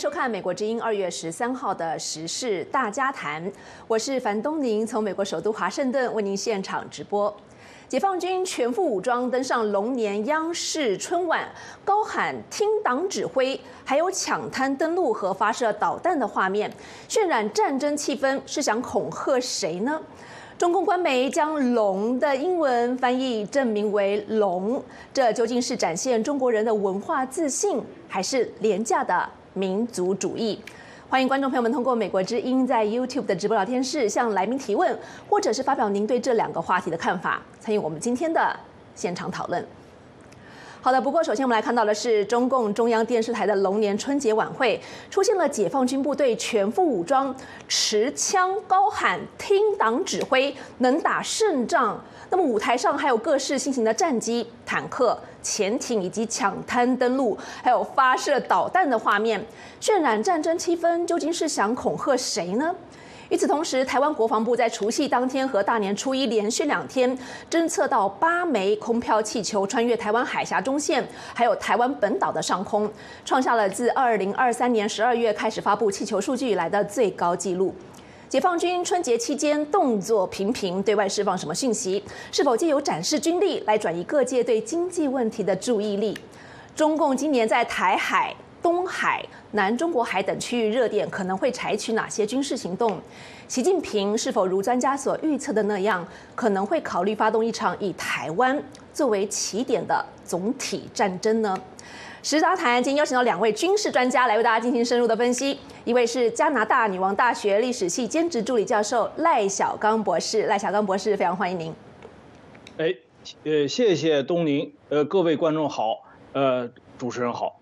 收看美国之音二月十三号的时事大家谈，我是樊东宁，从美国首都华盛顿为您现场直播。解放军全副武装登上龙年央视春晚，高喊“听党指挥”，还有抢滩登陆和发射导弹的画面，渲染战争气氛，是想恐吓谁呢？中共官媒将“龙”的英文翻译证明为“龙”，这究竟是展现中国人的文化自信，还是廉价的？民族主义，欢迎观众朋友们通过美国之音在 YouTube 的直播聊天室向来宾提问，或者是发表您对这两个话题的看法，参与我们今天的现场讨论。好的，不过首先我们来看到的是中共中央电视台的龙年春节晚会，出现了解放军部队全副武装，持枪高喊“听党指挥，能打胜仗”。那么舞台上还有各式新型的战机、坦克、潜艇以及抢滩登陆，还有发射导弹的画面，渲染战争气氛，究竟是想恐吓谁呢？与此同时，台湾国防部在除夕当天和大年初一连续两天侦测到八枚空飘气球穿越台湾海峡中线，还有台湾本岛的上空，创下了自二零二三年十二月开始发布气球数据以来的最高纪录。解放军春节期间动作频频，对外释放什么讯息？是否借由展示军力来转移各界对经济问题的注意力？中共今年在台海？东海、南中国海等区域热点可能会采取哪些军事行动？习近平是否如专家所预测的那样，可能会考虑发动一场以台湾作为起点的总体战争呢？时杂谈今天邀请到两位军事专家来为大家进行深入的分析，一位是加拿大女王大学历史系兼职助理教授赖小刚博士，赖小刚博士非常欢迎您。哎，呃，谢谢东宁，呃，各位观众好，呃，主持人好。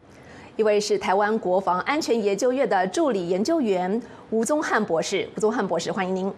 一位是台湾国防安全研究院的助理研究员吴宗汉博士，吴宗汉博士，欢迎您。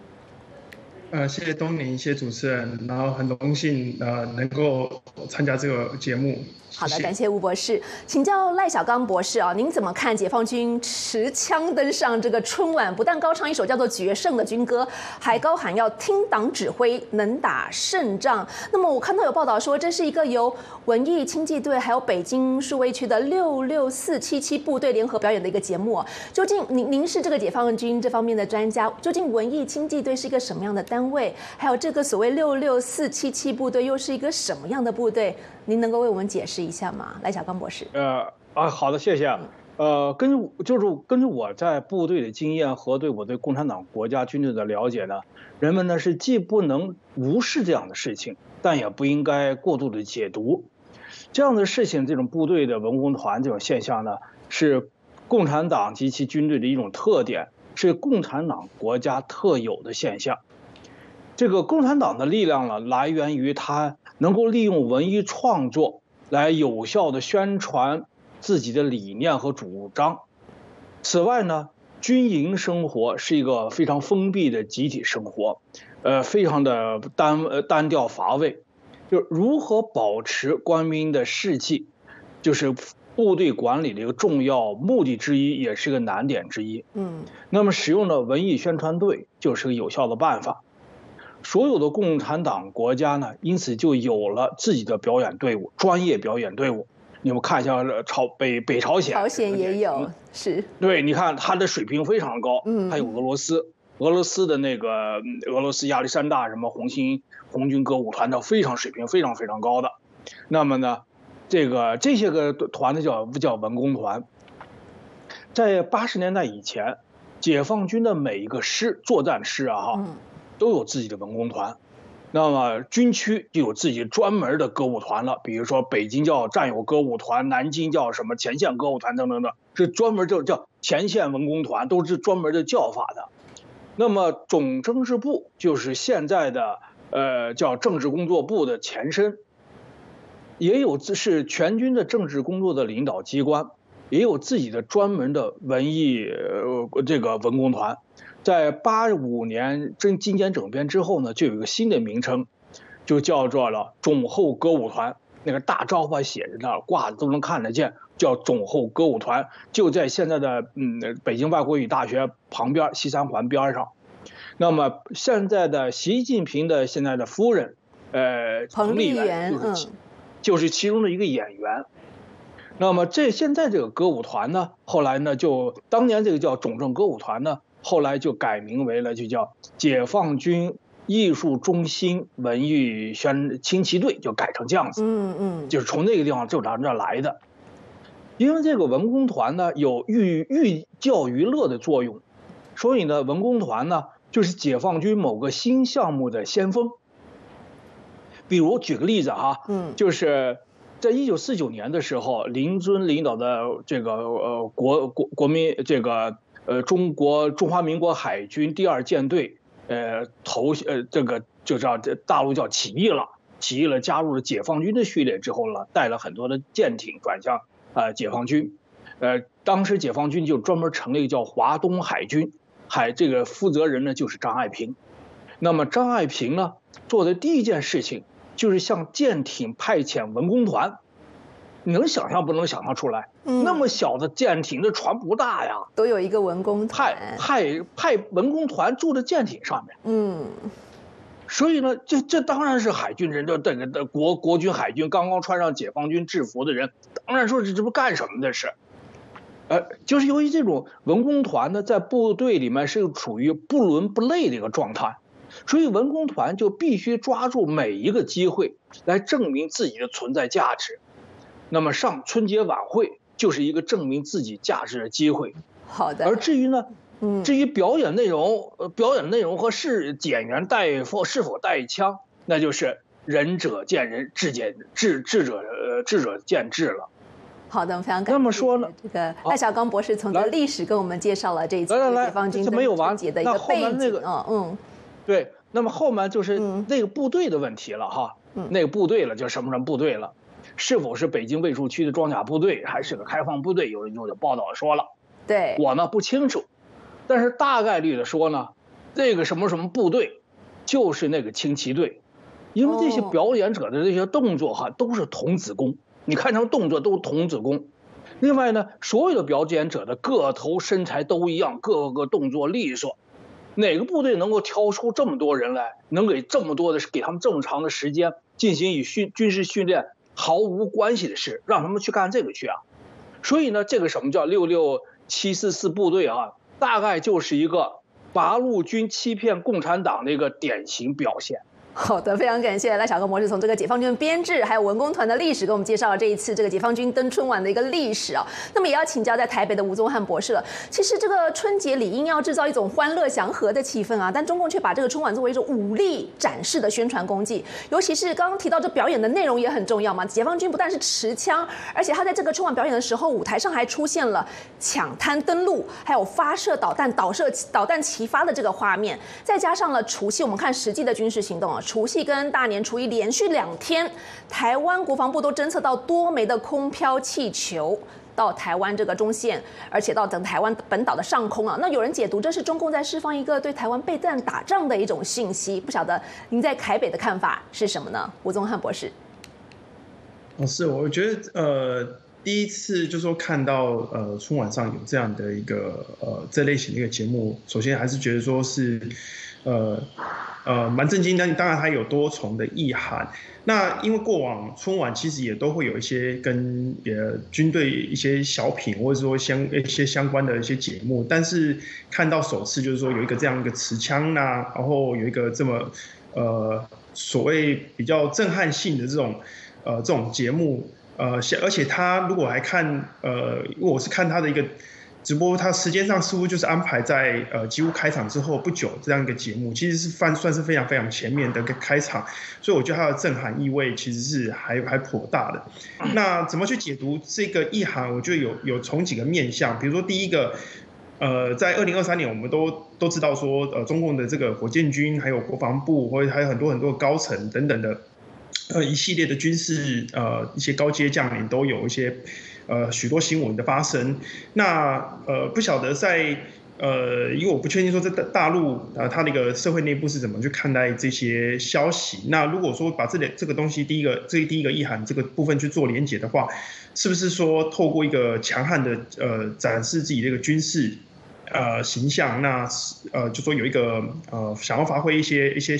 呃，谢谢东宁，谢谢主持人，然后很荣幸呃能够参加这个节目。好的，感谢吴博士，请教赖小刚博士啊，您怎么看解放军持枪登上这个春晚，不但高唱一首叫做《决胜》的军歌，还高喊要听党指挥，能打胜仗。那么我看到有报道说，这是一个由文艺轻骑队还有北京数位区的六六四七七部队联合表演的一个节目。究竟您您是这个解放军这方面的专家？究竟文艺轻骑队是一个什么样的单位？还有这个所谓六六四七七部队又是一个什么样的部队？您能够为我们解释一下吗，赖小刚博士？呃啊，好的，谢谢。呃，根据就是根据我在部队的经验和对我对共产党国家军队的了解呢，人们呢是既不能无视这样的事情，但也不应该过度的解读这样的事情。这种部队的文工团这种现象呢，是共产党及其军队的一种特点，是共产党国家特有的现象。这个共产党的力量呢，来源于它能够利用文艺创作来有效的宣传自己的理念和主张。此外呢，军营生活是一个非常封闭的集体生活，呃，非常的单呃单调乏味。就如何保持官兵的士气，就是部队管理的一个重要目的之一，也是个难点之一。嗯，那么使用的文艺宣传队就是个有效的办法。所有的共产党国家呢，因此就有了自己的表演队伍，专业表演队伍。你们看一下朝北北朝鲜，朝鲜也有，是对，你看它的水平非常高。嗯，还有俄罗斯，俄罗斯的那个俄罗斯亚历山大什么红星红军歌舞团的非常水平非常非常高的。那么呢，这个这些个团呢叫叫文工团。在八十年代以前，解放军的每一个师作战师啊哈。都有自己的文工团，那么军区就有自己专门的歌舞团了。比如说北京叫战友歌舞团，南京叫什么前线歌舞团等等等，是专门就叫前线文工团，都是专门的叫法的。那么总政治部就是现在的呃叫政治工作部的前身，也有是全军的政治工作的领导机关，也有自己的专门的文艺这个文工团。在八五年真精简整编之后呢，就有一个新的名称，就叫做了种后歌舞团。那个大招牌写着呢，挂的都能看得见，叫种后歌舞团，就在现在的嗯北京外国语大学旁边西三环边上。那么现在的习近平的现在的夫人，呃，彭丽媛，就是就是其中的一个演员。那么这现在这个歌舞团呢，后来呢就当年这个叫总政歌舞团呢，后来就改名为了就叫解放军艺术中心文艺宣轻骑队，就改成这样子。嗯嗯，就是从那个地方就咱这来的。因为这个文工团呢有寓寓教于乐的作用，所以呢文工团呢就是解放军某个新项目的先锋。比如举个例子哈，嗯，就是在一九四九年的时候，林遵领导的这个呃国国国民这个呃中国中华民国海军第二舰队呃投呃这个就叫这大陆叫起义了，起义了加入了解放军的序列之后呢，带了很多的舰艇转向呃解放军，呃当时解放军就专门成立一个叫华东海军，海这个负责人呢就是张爱萍，那么张爱萍呢做的第一件事情。就是向舰艇派遣文工团，你能想象不能想象出来？嗯，那么小的舰艇，那船不大呀，都有一个文工派派派文工团住在舰艇上面。嗯，所以呢，这这当然是海军人，这这个的国国军海军刚刚穿上解放军制服的人，当然说这这不干什么这是，呃，就是由于这种文工团呢，在部队里面是处于不伦不类的一个状态。所以文工团就必须抓住每一个机会来证明自己的存在价值。那么上春节晚会就是一个证明自己价值的机会。好的。而至于呢，嗯，至于表演内容，呃，表演内容和是演员带否是否带枪，那就是仁者见仁，智见智智者呃智者见智了。好的，非常感谢。那么说呢，这个赖小刚博士从这个历史跟我们介绍了这一次解放军完结的一个背景嗯嗯。对，那么后面就是那个部队的问题了哈，那个部队了，就什么什么部队了，是否是北京卫戍区的装甲部队，还是个开放部队？有人有的报道说了，对我呢不清楚，但是大概率的说呢，这个什么什么部队，就是那个轻骑队，因为这些表演者的这些动作哈都是童子功，你看他们动作都是童子功，另外呢，所有的表演者的个头身材都一样，各个动作利索。哪个部队能够挑出这么多人来，能给这么多的给他们这么长的时间进行以训军事训练毫无关系的事，让他们去干这个去啊？所以呢，这个什么叫六六七四四部队啊？大概就是一个八路军欺骗共产党的一个典型表现。好的，非常感谢赖小哥博士从这个解放军编制还有文工团的历史给我们介绍了这一次这个解放军登春晚的一个历史啊。那么也要请教在台北的吴宗汉博士了。其实这个春节理应要制造一种欢乐祥和的气氛啊，但中共却把这个春晚作为一种武力展示的宣传工具。尤其是刚刚提到这表演的内容也很重要嘛。解放军不但是持枪，而且他在这个春晚表演的时候，舞台上还出现了抢滩登陆，还有发射导弹、导射导弹齐发的这个画面，再加上了除夕，我们看实际的军事行动啊。除夕跟大年初一连续两天，台湾国防部都侦测到多枚的空飘气球到台湾这个中线，而且到等台湾本岛的上空啊。那有人解读这是中共在释放一个对台湾备战打仗的一种信息，不晓得您在台北的看法是什么呢？吴宗汉博士。哦，是，我觉得呃，第一次就说看到呃春晚上有这样的一个呃这类型的一个节目，首先还是觉得说是呃。呃，蛮震惊，但当然它有多重的意涵。那因为过往春晚其实也都会有一些跟呃军队一些小品，或者说相一些相关的一些节目，但是看到首次就是说有一个这样一个持枪呐，然后有一个这么呃所谓比较震撼性的这种呃这种节目，呃，而且他如果还看呃，因为我是看他的一个。直播它时间上似乎就是安排在呃几乎开场之后不久这样一个节目，其实是算算是非常非常前面的个开场，所以我觉得它的震撼意味其实是还 还颇大的。那怎么去解读这个意涵？我觉得有有从几个面向，比如说第一个，呃，在二零二三年我们都都知道说，呃，中共的这个火箭军还有国防部或者还有很多很多高层等等的，呃，一系列的军事呃一些高阶将领都有一些。呃，许多新闻的发生，那呃，不晓得在呃，因为我不确定说在大大陆呃，它那个社会内部是怎么去看待这些消息。那如果说把这点这个东西，第一个这第一个意涵这个部分去做连结的话，是不是说透过一个强悍的呃展示自己的一个军事呃形象，那呃就说有一个呃想要发挥一些一些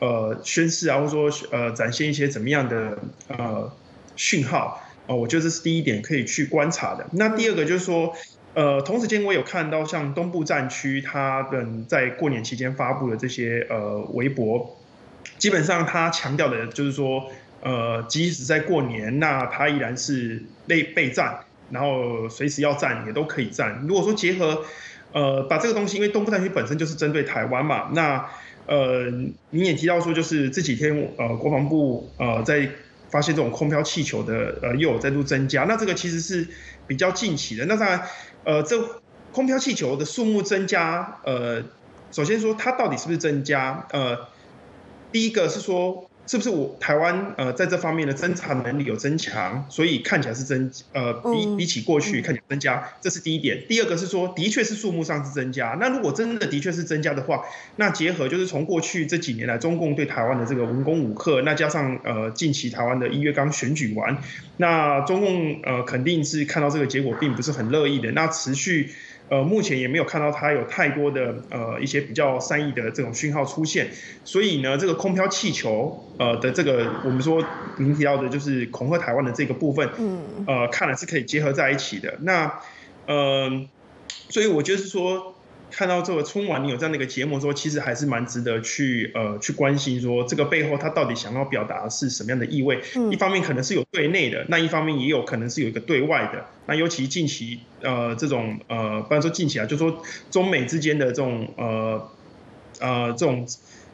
呃宣誓啊，或者说呃展现一些怎么样的呃讯号？哦，我觉得这是第一点可以去观察的。那第二个就是说，呃，同时间我有看到像东部战区他们在过年期间发布的这些呃微博，基本上他强调的就是说，呃，即使在过年，那他依然是备备战，然后随时要战也都可以战。如果说结合，呃，把这个东西，因为东部战区本身就是针对台湾嘛，那呃，你也提到说，就是这几天呃，国防部呃在。发现这种空飘气球的呃又有再度增加，那这个其实是比较近期的。那当然，呃，这空飘气球的数目增加，呃，首先说它到底是不是增加？呃，第一个是说。是不是我台湾呃在这方面的侦查能力有增强，所以看起来是增呃比比起过去看起来增加，这是第一点。第二个是说，的确是数目上是增加。那如果真的的确是增加的话，那结合就是从过去这几年来中共对台湾的这个文攻武克，那加上呃近期台湾的一月刚选举完，那中共呃肯定是看到这个结果并不是很乐意的，那持续。呃，目前也没有看到它有太多的呃一些比较善意的这种讯号出现，所以呢，这个空飘气球呃的这个我们说您提到的就是恐吓台湾的这个部分，嗯，呃，看来是可以结合在一起的。那，呃，所以我就是说。看到这个春晚，你有这样的一个节目，说其实还是蛮值得去呃去关心，说这个背后他到底想要表达的是什么样的意味？一方面可能是有对内的，那一方面也有可能是有一个对外的。那尤其近期呃这种呃，不然说近期啊，就说中美之间的这种呃呃这种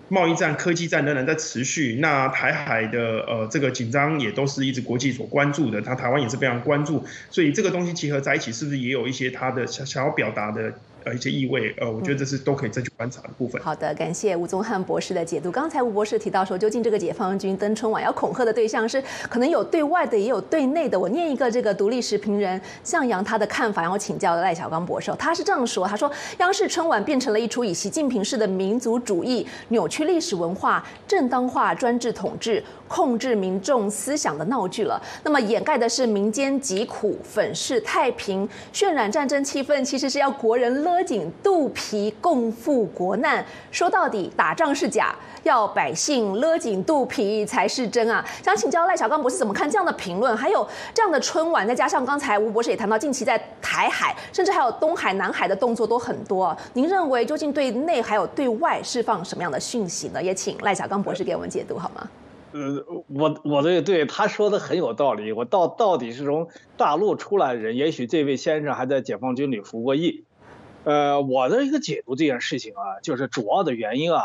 贸易战、科技战仍然在持续。那台海的呃这个紧张也都是一直国际所关注的，他台湾也是非常关注。所以这个东西集合在一起，是不是也有一些他的想想要表达的？呃，一些意味，呃，我觉得这是都可以再去观察的部分。好的，感谢吴宗汉博士的解读。刚才吴博士提到说，究竟这个解放军登春晚要恐吓的对象是可能有对外的，也有对内的。我念一个这个独立时评人向阳他的看法，然后请教赖小刚博士。他是这样说：他说，央视春晚变成了一出以习近平式的民族主义扭曲历史文化、正当化专制统治。控制民众思想的闹剧了。那么掩盖的是民间疾苦，粉饰太平，渲染战争气氛，其实是要国人乐勒紧肚皮，共赴国难。说到底，打仗是假，要百姓勒紧肚皮才是真啊！想请教赖小刚博士怎么看这样的评论？还有这样的春晚，再加上刚才吴博士也谈到，近期在台海，甚至还有东海、南海的动作都很多。您认为究竟对内还有对外释放什么样的讯息呢？也请赖小刚博士给我们解读好吗？呃，我我对对他说的很有道理。我到到底是从大陆出来的人，也许这位先生还在解放军里服过役。呃，我的一个解读这件事情啊，就是主要的原因啊，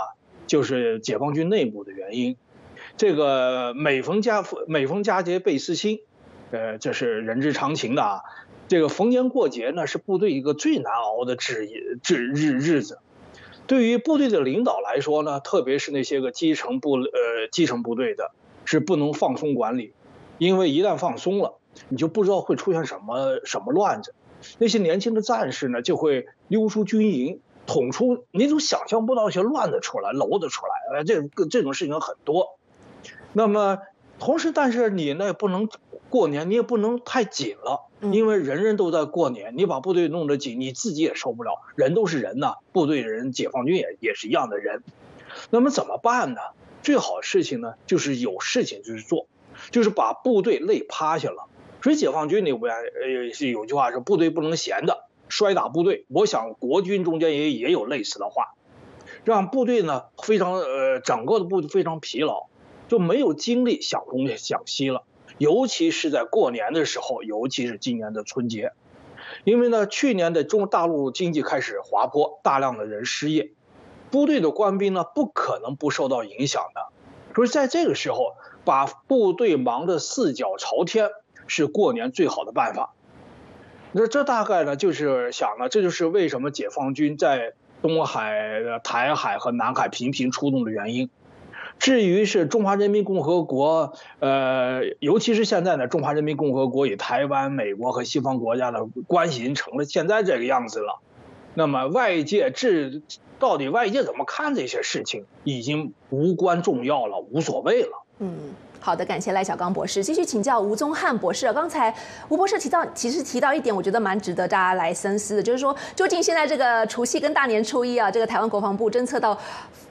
就是解放军内部的原因。这个每逢佳每逢佳节倍思亲，呃，这是人之常情的啊。这个逢年过节呢，是部队一个最难熬的日日日日子。对于部队的领导来说呢，特别是那些个基层部呃基层部队的，是不能放松管理，因为一旦放松了，你就不知道会出现什么什么乱子。那些年轻的战士呢，就会溜出军营，捅出你都想象不到一些乱子出来、娄子出来，呃，这个这种事情很多。那么同时，但是你呢不能。过年你也不能太紧了，因为人人都在过年，你把部队弄得紧，你自己也受不了。人都是人呐，部队人、解放军也也是一样的人。那么怎么办呢？最好的事情呢，就是有事情就去做，就是把部队累趴下了。所以解放军里边呃是有句话说，部队不能闲的，摔打部队。我想国军中间也也有类似的话，让部队呢非常呃整个的部队非常疲劳，就没有精力想东想西了。尤其是在过年的时候，尤其是今年的春节，因为呢，去年的中大陆经济开始滑坡，大量的人失业，部队的官兵呢不可能不受到影响的。所以在这个时候，把部队忙得四脚朝天，是过年最好的办法。那这大概呢，就是想呢，这就是为什么解放军在东海、台海和南海频频出动的原因。至于是中华人民共和国，呃，尤其是现在呢，中华人民共和国与台湾、美国和西方国家的关系已经成了现在这个样子了。那么外界至到底外界怎么看这些事情，已经无关重要了，无所谓了。嗯。好的，感谢赖小刚博士。继续请教吴宗翰博士。刚才吴博士提到，其实提到一点，我觉得蛮值得大家来深思的，就是说，究竟现在这个除夕跟大年初一啊，这个台湾国防部侦测到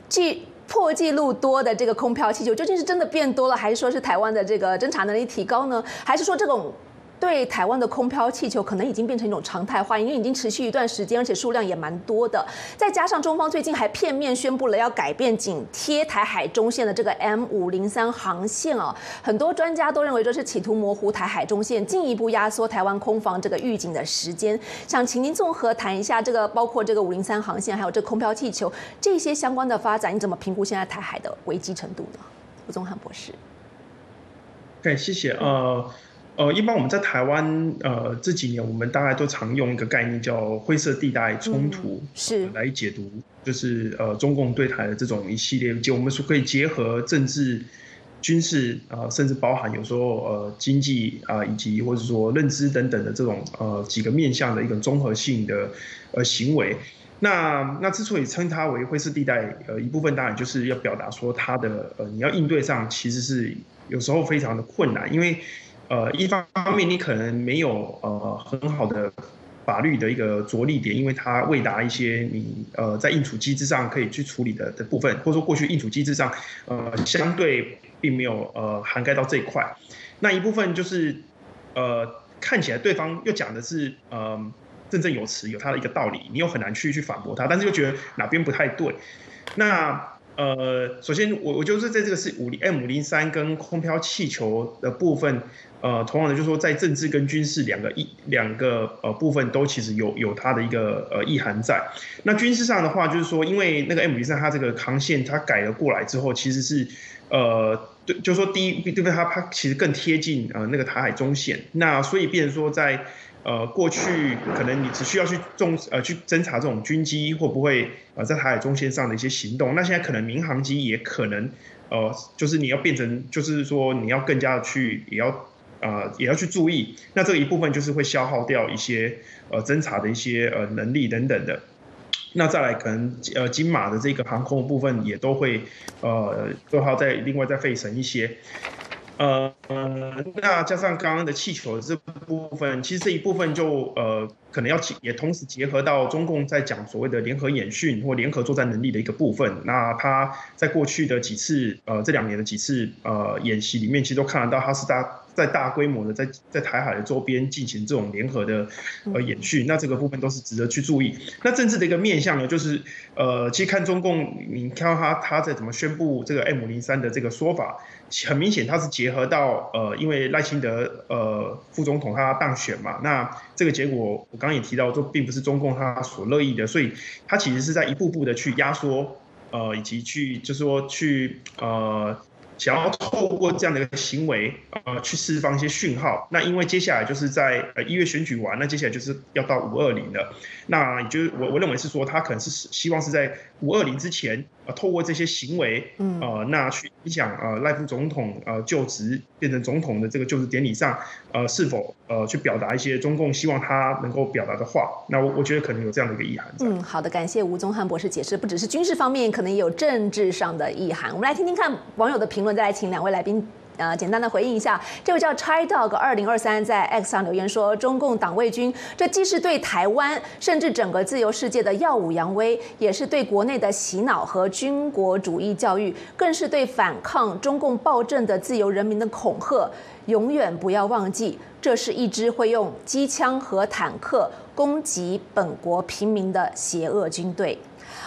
记破纪录多的这个空飘气球，究竟是真的变多了，还是说是台湾的这个侦查能力提高呢？还是说这种？对台湾的空飘气球可能已经变成一种常态化，因为已经持续一段时间，而且数量也蛮多的。再加上中方最近还片面宣布了要改变紧贴台海中线的这个 M 五零三航线哦，很多专家都认为这是企图模糊台海中线，进一步压缩台湾空防这个预警的时间。想请您综合谈一下这个，包括这个五零三航线，还有这空飘气球这些相关的发展，你怎么评估现在台海的危机程度呢？吴宗汉博士。对，谢谢。呃。呃，一般我们在台湾，呃，这几年我们大概都常用一个概念叫灰色地带冲突，是来解读，就是呃中共对台的这种一系列，就我们说可以结合政治、军事啊，甚至包含有时候呃经济啊，以及或者说认知等等的这种呃几个面向的一个综合性的呃行为。那那之所以称它为灰色地带，呃，一部分当然就是要表达说它的呃你要应对上其实是有时候非常的困难，因为。呃，一方面你可能没有呃很好的法律的一个着力点，因为它未达一些你呃在应处机制上可以去处理的的部分，或者说过去应处机制上呃相对并没有呃涵盖到这一块。那一部分就是呃看起来对方又讲的是呃振振有词，有他的一个道理，你又很难去去反驳他，但是又觉得哪边不太对。那呃，首先我我就是在这个是五零 M 五零三跟空飘气球的部分。呃，同样的，就是说，在政治跟军事两个一两个呃部分都其实有有它的一个呃意涵在。那军事上的话，就是说，因为那个 M 零三它这个航线它改了过来之后，其实是呃，对，就说第一，对不对？它它其实更贴近呃那个台海中线。那所以，变说在呃过去可能你只需要去重呃去侦查这种军机会不会呃在台海中线上的一些行动。那现在可能民航机也可能呃，就是你要变成，就是说你要更加的去也要。呃，也要去注意，那这一部分就是会消耗掉一些呃侦查的一些呃能力等等的。那再来可能呃金马的这个航空部分也都会呃都还要再另外再费神一些。呃，那加上刚刚的气球这部分，其实这一部分就呃可能要也同时结合到中共在讲所谓的联合演训或联合作战能力的一个部分。那他在过去的几次呃这两年的几次呃演习里面，其实都看得到他是大。在大规模的在在台海的周边进行这种联合的呃演训，那这个部分都是值得去注意。那政治的一个面向呢，就是呃，其实看中共，你看到他他在怎么宣布这个 M 零三的这个说法，很明显他是结合到呃，因为赖清德呃副总统他当选嘛，那这个结果我刚刚也提到，就并不是中共他所乐意的，所以他其实是在一步步的去压缩呃，以及去就是说去呃。想要透过这样的一个行为，呃，去释放一些讯号。那因为接下来就是在呃一月选举完，那接下来就是要到五二零了。那也就是我我认为是说，他可能是希望是在五二零之前，呃，透过这些行为，嗯呃，那去影响呃赖副总统呃就职变成总统的这个就职典礼上，呃，是否呃去表达一些中共希望他能够表达的话。那我我觉得可能有这样的一个意涵。嗯，好的，感谢吴宗汉博士解释，不只是军事方面，可能也有政治上的意涵。我们来听听看网友的评论，再来请两位来宾。呃，简单的回应一下，这位叫 Chai Dog 二零二三在 X 上留言说，中共党卫军这既是对台湾甚至整个自由世界的耀武扬威，也是对国内的洗脑和军国主义教育，更是对反抗中共暴政的自由人民的恐吓。永远不要忘记，这是一支会用机枪和坦克攻击本国平民的邪恶军队。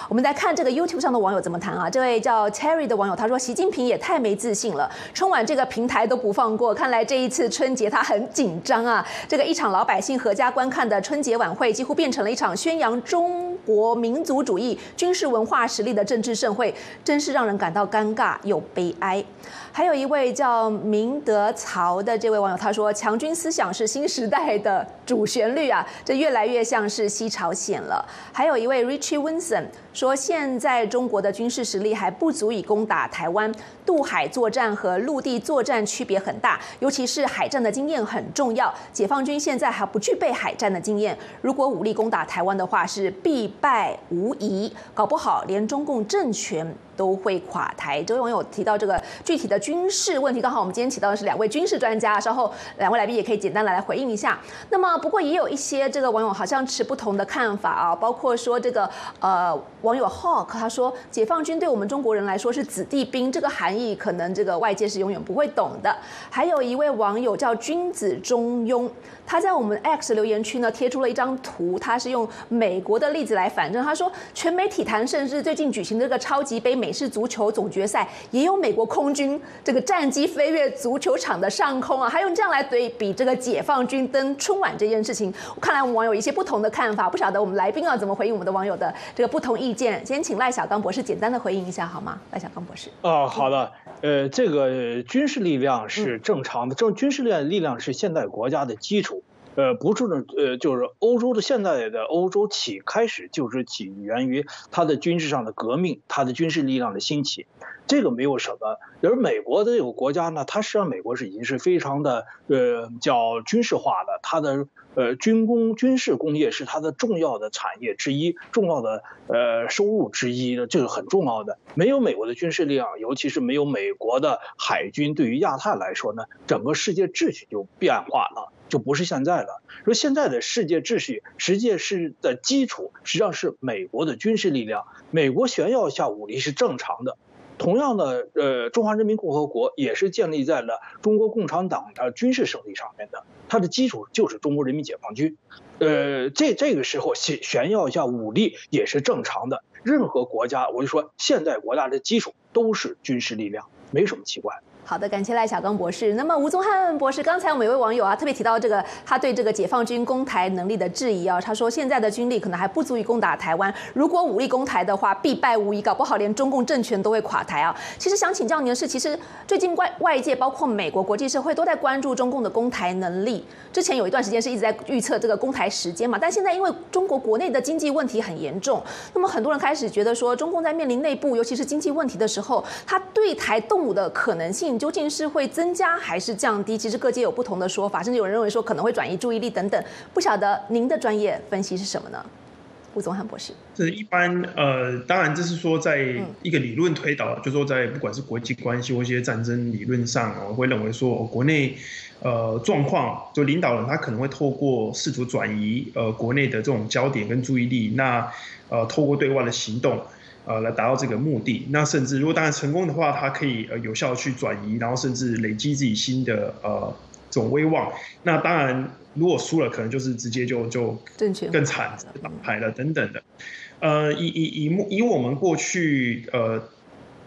我们来看这个 YouTube 上的网友怎么谈啊？这位叫 Terry 的网友他说：“习近平也太没自信了，春晚这个平台都不放过。看来这一次春节他很紧张啊。这个一场老百姓合家观看的春节晚会，几乎变成了一场宣扬中国民族主义、军事文化实力的政治盛会，真是让人感到尴尬又悲哀。”还有一位叫明德曹的这位网友，他说：“强军思想是新时代的主旋律啊，这越来越像是西朝鲜了。”还有一位 Richie Winson 说：“现在中国的军事实力还不足以攻打台湾，渡海作战和陆地作战区别很大，尤其是海战的经验很重要。解放军现在还不具备海战的经验，如果武力攻打台湾的话，是必败无疑，搞不好连中共政权。”都会垮台。这位网友提到这个具体的军事问题，刚好我们今天请到的是两位军事专家，稍后两位来宾也可以简单的来回应一下。那么不过也有一些这个网友好像持不同的看法啊，包括说这个呃网友 Hawk 他说，解放军对我们中国人来说是子弟兵，这个含义可能这个外界是永远不会懂的。还有一位网友叫君子中庸。他在我们 X 留言区呢贴出了一张图，他是用美国的例子来反证。他说，全美体坛甚至最近举行的这个超级杯美式足球总决赛，也有美国空军这个战机飞越足球场的上空啊，还用这样来对比这个解放军登春晚这件事情。看来我们网友一些不同的看法，不晓得我们来宾啊怎么回应我们的网友的这个不同意见。先请赖小刚博士简单的回应一下好吗？赖小刚博士。哦，好的。呃，这个军事力量是正常的，这军事力量力量是现代国家的基础。呃，不是的，呃，就是欧洲的现在的欧洲起开始就是起源于它的军事上的革命，它的军事力量的兴起，这个没有什么。而美国的这个国家呢，它实际上美国是已经是非常的呃叫军事化的，它的呃军工军事工业是它的重要的产业之一，重要的呃收入之一的，这个很重要的。没有美国的军事力量，尤其是没有美国的海军，对于亚太来说呢，整个世界秩序就变化了。就不是现在了。说现在的世界秩序，实际是的基础实际上是美国的军事力量。美国炫耀一下武力是正常的。同样的，呃，中华人民共和国也是建立在了中国共产党的军事胜利上面的，它的基础就是中国人民解放军。呃，这这个时候炫炫耀一下武力也是正常的。任何国家，我就说现代国家的基础都是军事力量，没什么奇怪。好的，感谢赖小刚博士。那么吴宗汉博士，刚才我们有位网友啊，特别提到这个他对这个解放军攻台能力的质疑啊，他说现在的军力可能还不足以攻打台湾，如果武力攻台的话，必败无疑，搞不好连中共政权都会垮台啊。其实想请教您的是，其实最近外外界包括美国国际社会都在关注中共的攻台能力。之前有一段时间是一直在预测这个攻台时间嘛，但现在因为中国国内的经济问题很严重，那么很多人开始觉得说，中共在面临内部尤其是经济问题的时候，他对台动武的可能性。究竟是会增加还是降低？其实各界有不同的说法，甚至有人认为说可能会转移注意力等等。不晓得您的专业分析是什么呢？吴宗汉博士，这一般呃，当然这是说在一个理论推导，就是说在不管是国际关系或一些战争理论上我，会认为说国内呃状况，就领导人他可能会透过试图转移呃国内的这种焦点跟注意力，那呃透过对外的行动。呃，来达到这个目的。那甚至如果当然成功的话，它可以呃有效去转移，然后甚至累积自己新的呃这种威望。那当然，如果输了，可能就是直接就就更惨，打牌了等等的。呃，以以以以我们过去呃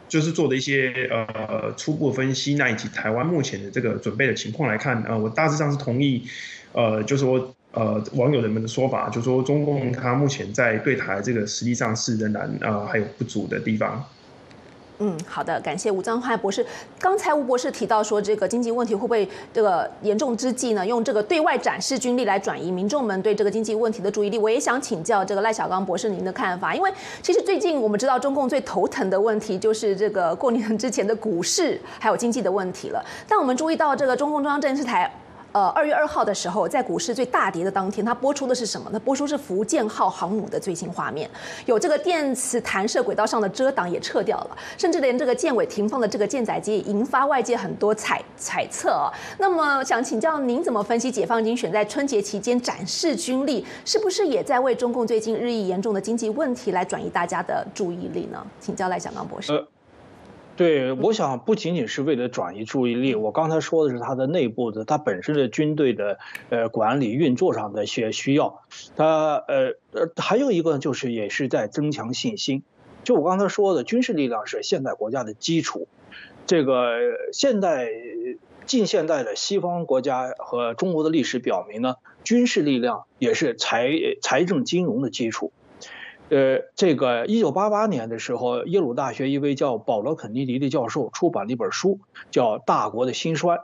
就是做的一些呃初步分析，那以及台湾目前的这个准备的情况来看，呃，我大致上是同意，呃，就是说。呃，网友人们的说法，就说中共他目前在对台这个实际上是仍然呃还有不足的地方。嗯，好的，感谢吴章汉博士。刚才吴博士提到说，这个经济问题会不会这个严重之际呢，用这个对外展示军力来转移民众们对这个经济问题的注意力？我也想请教这个赖小刚博士您的看法，因为其实最近我们知道中共最头疼的问题就是这个过年之前的股市还有经济的问题了。但我们注意到这个中共中央电视台。呃，二月二号的时候，在股市最大跌的当天，它播出的是什么？它播出是福建号航母的最新画面，有这个电磁弹射轨道上的遮挡也撤掉了，甚至连这个舰尾停放的这个舰载机，引发外界很多猜猜测啊。那么，想请教您怎么分析解放军选在春节期间展示军力，是不是也在为中共最近日益严重的经济问题来转移大家的注意力呢？请教赖小刚博士。对，我想不仅仅是为了转移注意力，我刚才说的是它的内部的，它本身的军队的呃管理运作上的一些需要，它呃呃还有一个就是也是在增强信心。就我刚才说的，军事力量是现代国家的基础，这个现代近现代的西方国家和中国的历史表明呢，军事力量也是财财政金融的基础。呃，这个一九八八年的时候，耶鲁大学一位叫保罗·肯尼迪的教授出版了一本书，叫《大国的兴衰》，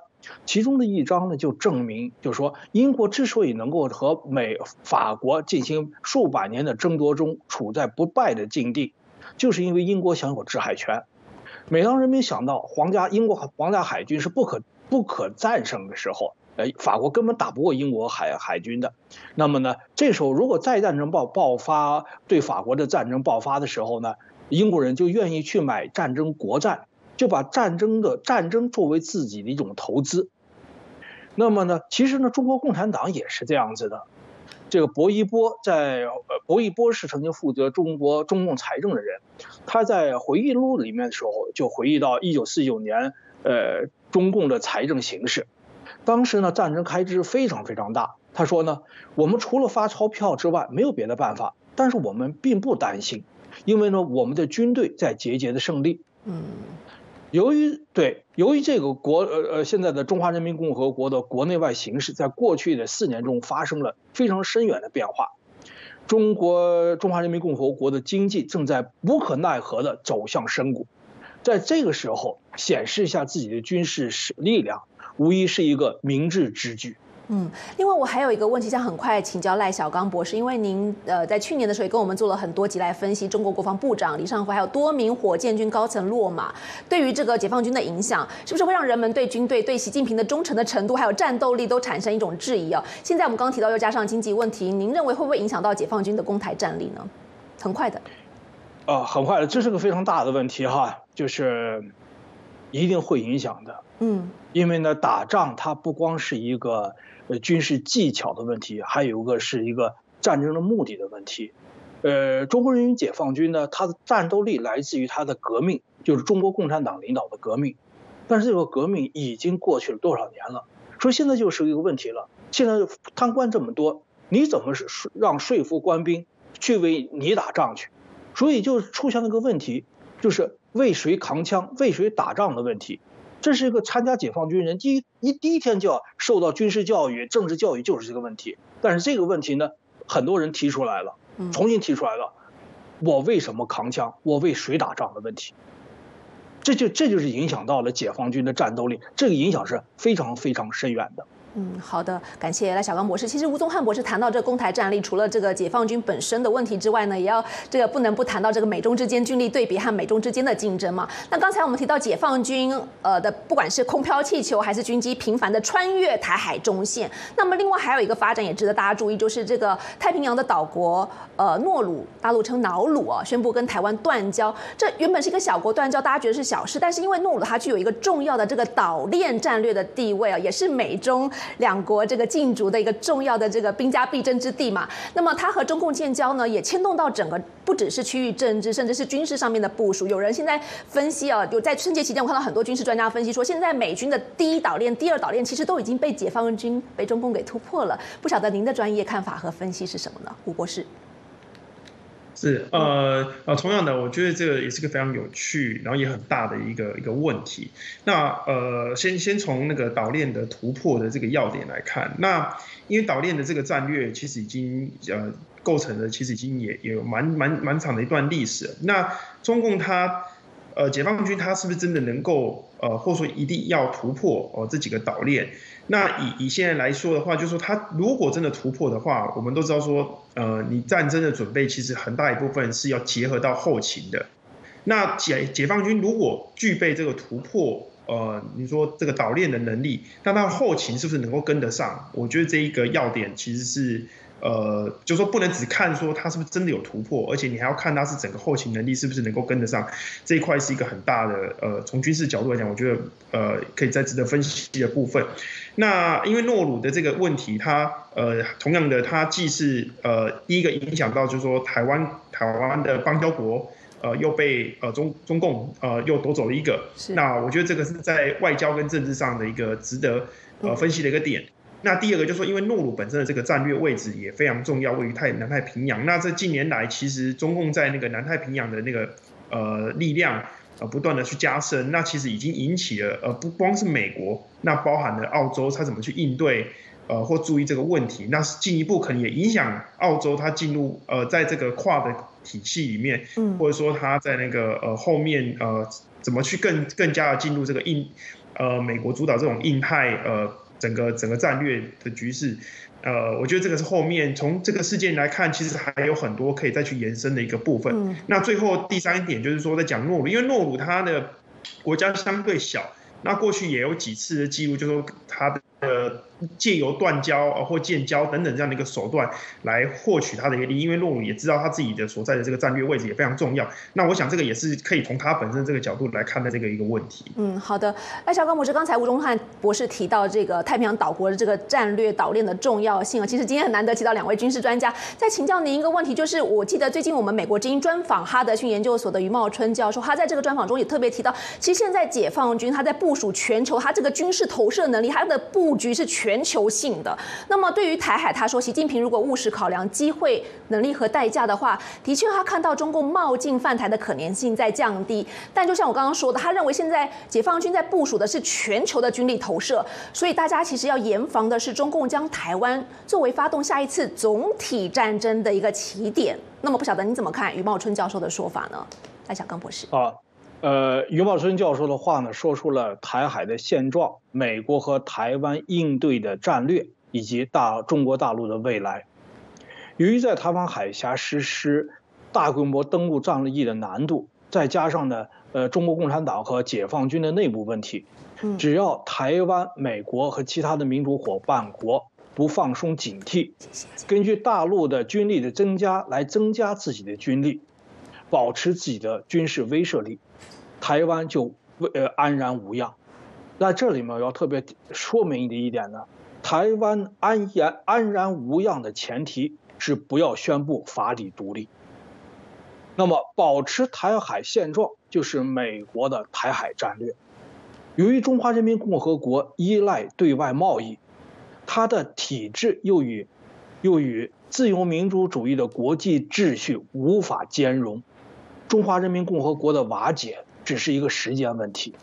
其中的一章呢就证明，就是说英国之所以能够和美、法国进行数百年的争夺中处在不败的境地，就是因为英国享有制海权。每当人民想到皇家英国皇家海军是不可不可战胜的时候，哎，法国根本打不过英国海海军的。那么呢，这时候如果再战争爆爆发，对法国的战争爆发的时候呢，英国人就愿意去买战争国债，就把战争的战争作为自己的一种投资。那么呢，其实呢，中国共产党也是这样子的。这个薄一波在呃，薄一波是曾经负责中国中共财政的人，他在回忆录里面的时候就回忆到一九四九年，呃，中共的财政形势。当时呢，战争开支非常非常大。他说呢，我们除了发钞票之外，没有别的办法。但是我们并不担心，因为呢，我们的军队在节节的胜利。嗯。由于对，由于这个国呃呃，现在的中华人民共和国的国内外形势，在过去的四年中发生了非常深远的变化，中国中华人民共和国的经济正在无可奈何的走向深谷，在这个时候显示一下自己的军事实力量，无疑是一个明智之举。嗯，另外我还有一个问题想很快请教赖小刚博士，因为您呃在去年的时候也跟我们做了很多集来分析中国国防部长李尚福还有多名火箭军高层落马对于这个解放军的影响，是不是会让人们对军队对习近平的忠诚的程度还有战斗力都产生一种质疑啊？现在我们刚刚提到又加上经济问题，您认为会不会影响到解放军的攻台战力呢？很快的，呃，很快的，这是个非常大的问题哈，就是一定会影响的。嗯，因为呢，打仗它不光是一个。呃，军事技巧的问题，还有一个是一个战争的目的的问题。呃，中国人民解放军呢，它的战斗力来自于它的革命，就是中国共产党领导的革命。但是这个革命已经过去了多少年了？所以现在就是一个问题了。现在贪官这么多，你怎么是让说服官兵去为你打仗去？所以就出现了个问题，就是为谁扛枪、为谁打仗的问题。这是一个参加解放军人第一一第一天就要受到军事教育、政治教育，就是这个问题。但是这个问题呢，很多人提出来了，重新提出来了，我为什么扛枪？我为谁打仗的问题？这就这就是影响到了解放军的战斗力，这个影响是非常非常深远的。嗯，好的，感谢赖小刚博士。其实吴宗汉博士谈到这攻台战力，除了这个解放军本身的问题之外呢，也要这个不能不谈到这个美中之间军力对比和美中之间的竞争嘛。那刚才我们提到解放军呃的，不管是空飘气球还是军机频繁的穿越台海中线，那么另外还有一个发展也值得大家注意，就是这个太平洋的岛国呃诺鲁，大陆称瑙鲁啊，宣布跟台湾断交。这原本是一个小国断交，大家觉得是小事，但是因为诺鲁它具有一个重要的这个岛链战略的地位啊，也是美中。两国这个竞逐的一个重要的这个兵家必争之地嘛，那么它和中共建交呢，也牵动到整个不只是区域政治，甚至是军事上面的部署。有人现在分析啊，就在春节期间，我看到很多军事专家分析说，现在美军的第一岛链、第二岛链其实都已经被解放军、被中共给突破了。不晓得您的专业看法和分析是什么呢，吴博士？是呃呃，同样的，我觉得这个也是个非常有趣，然后也很大的一个一个问题。那呃，先先从那个岛链的突破的这个要点来看，那因为岛链的这个战略其实已经呃构成了，其实已经也也有蛮蛮蛮长的一段历史。那中共它呃解放军它是不是真的能够呃或者说一定要突破哦这几个岛链？那以以现在来说的话，就是说他如果真的突破的话，我们都知道说，呃，你战争的准备其实很大一部分是要结合到后勤的。那解解放军如果具备这个突破，呃，你说这个岛链的能力，那他后勤是不是能够跟得上？我觉得这一个要点其实是。呃，就说不能只看说它是不是真的有突破，而且你还要看它是整个后勤能力是不是能够跟得上，这一块是一个很大的呃，从军事角度来讲，我觉得呃，可以再值得分析的部分。那因为诺鲁的这个问题，它呃，同样的，它既是呃第一个影响到，就是说台湾台湾的邦交国，呃，又被呃中中共呃又夺走了一个，那我觉得这个是在外交跟政治上的一个值得呃分析的一个点。那第二个就是说，因为诺鲁本身的这个战略位置也非常重要，位于太南太平洋。那这近年来，其实中共在那个南太平洋的那个呃力量呃不断的去加深，那其实已经引起了呃不光是美国，那包含了澳洲，它怎么去应对呃或注意这个问题？那进一步可能也影响澳洲它进入呃在这个跨的体系里面，或者说它在那个呃后面呃怎么去更更加的进入这个印呃美国主导这种印太呃。整个整个战略的局势，呃，我觉得这个是后面从这个事件来看，其实还有很多可以再去延伸的一个部分。那最后第三点就是说，在讲诺鲁，因为诺鲁它的国家相对小，那过去也有几次的记录，就说它的借由断交啊或建交等等这样的一个手段来获取他的一个利益，因为洛鲁也知道他自己的所在的这个战略位置也非常重要。那我想这个也是可以从他本身这个角度来看待这个一个问题。嗯，好的。那小刚博士，刚才吴宗汉博士提到这个太平洋岛国的这个战略岛链的重要性啊，其实今天很难得提到两位军事专家。再请教您一个问题，就是我记得最近我们美国之音专访哈德逊研究所的余茂春教授，他在这个专访中也特别提到，其实现在解放军他在部署全球，他这个军事投射能力，他的布局是全全球性的。那么对于台海，他说习近平如果务实考量机会、能力和代价的话，的确他看到中共冒进犯台的可能性在降低。但就像我刚刚说的，他认为现在解放军在部署的是全球的军力投射，所以大家其实要严防的是中共将台湾作为发动下一次总体战争的一个起点。那么不晓得你怎么看余茂春教授的说法呢？赖小刚博士啊。呃，余茂春教授的话呢，说出了台海的现状，美国和台湾应对的战略，以及大中国大陆的未来。由于在台湾海峡实施大规模登陆战役的难度，再加上呢，呃，中国共产党和解放军的内部问题，只要台湾、美国和其他的民主伙伴国不放松警惕，根据大陆的军力的增加来增加自己的军力，保持自己的军事威慑力。台湾就呃安然无恙。那这里面要特别说明的一点呢，台湾安然安然无恙的前提是不要宣布法理独立。那么保持台海现状就是美国的台海战略。由于中华人民共和国依赖对外贸易，它的体制又与又与自由民主主义的国际秩序无法兼容，中华人民共和国的瓦解。只是一个时间问题，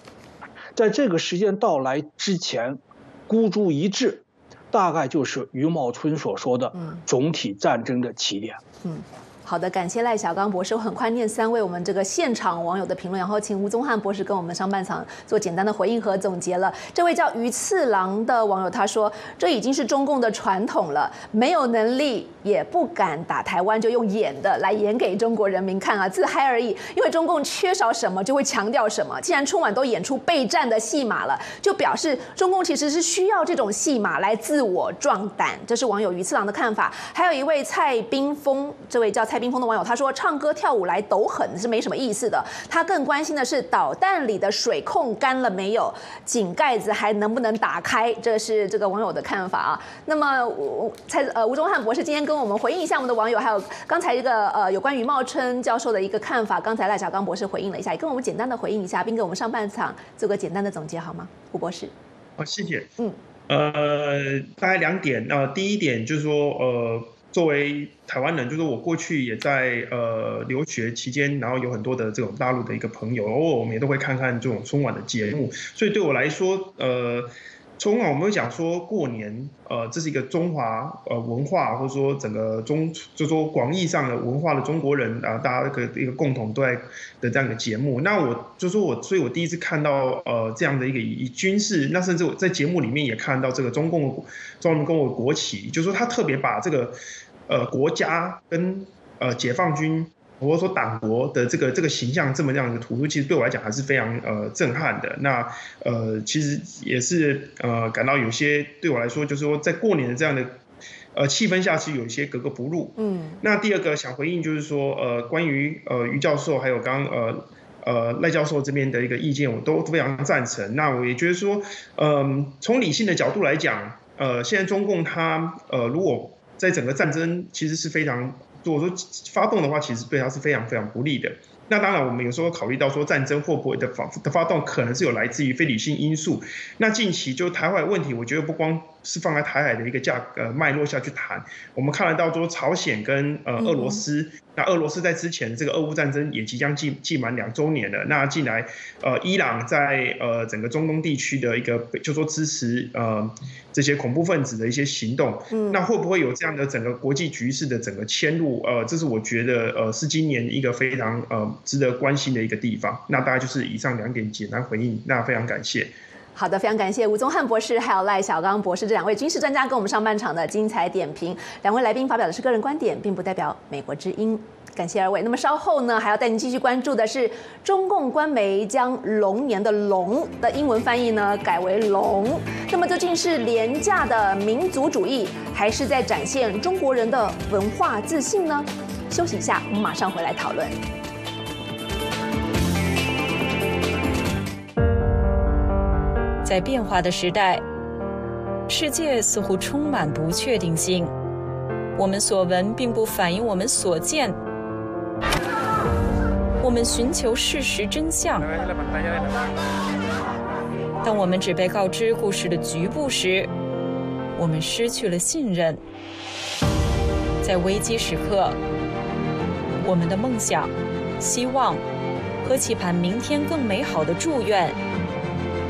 在这个时间到来之前，孤注一掷，大概就是余茂春所说的总体战争的起点。嗯。好的，感谢赖小刚博士。我很快念三位我们这个现场网友的评论，然后请吴宗汉博士跟我们上半场做简单的回应和总结了。这位叫鱼次郎的网友他说：“这已经是中共的传统了，没有能力也不敢打台湾，就用演的来演给中国人民看啊，自嗨而已。因为中共缺少什么就会强调什么。既然春晚都演出备战的戏码了，就表示中共其实是需要这种戏码来自我壮胆。”这是网友鱼次郎的看法。还有一位蔡冰峰，这位叫蔡。冰峰的网友他说：“唱歌跳舞来抖狠是没什么意思的，他更关心的是导弹里的水控干了没有，井盖子还能不能打开。”这是这个网友的看法啊。那么，蔡呃吴宗汉博士今天跟跟我们回应一下我们的网友，还有刚才一个呃有关于茂春教授的一个看法。刚才赖小刚博士回应了一下，也跟我们简单的回应一下，并给我们上半场做个简单的总结好吗？胡博士，好，谢谢。嗯，呃，大概两点呃，第一点就是说呃。作为台湾人，就是我过去也在呃留学期间，然后有很多的这种大陆的一个朋友，偶尔我们也都会看看这种春晚的节目。所以对我来说，呃，春晚我们会讲说过年，呃，这是一个中华呃文化，或者说整个中，就说广义上的文化的中国人啊，大家一个一个共同对的这样一个节目。那我就说我，所以我第一次看到呃这样的一个以军事，那甚至我在节目里面也看到这个中共中华人民共和国国旗，就说他特别把这个。呃，国家跟呃解放军或者说党国的这个这个形象这么样一个突出，其实对我来讲还是非常呃震撼的。那呃，其实也是呃感到有些对我来说，就是说在过年的这样的呃气氛下，其实有一些格格不入。嗯。那第二个想回应就是说，呃，关于呃于教授还有刚呃呃赖教授这边的一个意见，我都非常赞成。那我也觉得说，嗯，从理性的角度来讲，呃，现在中共它呃如果在整个战争其实是非常，如果说发动的话，其实对他是非常非常不利的。那当然，我们有时候考虑到说战争会不会的发的发动，可能是有来自于非理性因素。那近期就台湾问题，我觉得不光。是放在台海的一个价呃脉络下去谈，我们看得到说朝鲜跟呃俄罗斯，那俄罗斯在之前这个俄乌战争也即将进进满两周年了，那进来呃伊朗在呃整个中东地区的一个就说支持呃这些恐怖分子的一些行动，那会不会有这样的整个国际局势的整个迁入？呃，这是我觉得呃是今年一个非常呃值得关心的一个地方。那大概就是以上两点简单回应，那非常感谢。好的，非常感谢吴宗汉博士还有赖小刚博士这两位军事专家跟我们上半场的精彩点评。两位来宾发表的是个人观点，并不代表美国之音。感谢二位。那么稍后呢，还要带您继续关注的是，中共官媒将龙年的“龙”的英文翻译呢改为“龙”。那么究竟是廉价的民族主义，还是在展现中国人的文化自信呢？休息一下，我们马上回来讨论。在变化的时代，世界似乎充满不确定性。我们所闻并不反映我们所见。我们寻求事实真相。当我们只被告知故事的局部时，我们失去了信任。在危机时刻，我们的梦想、希望和期盼明天更美好的祝愿，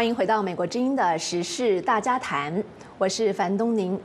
欢迎回到美国之音的时事大家谈，我是樊东宁。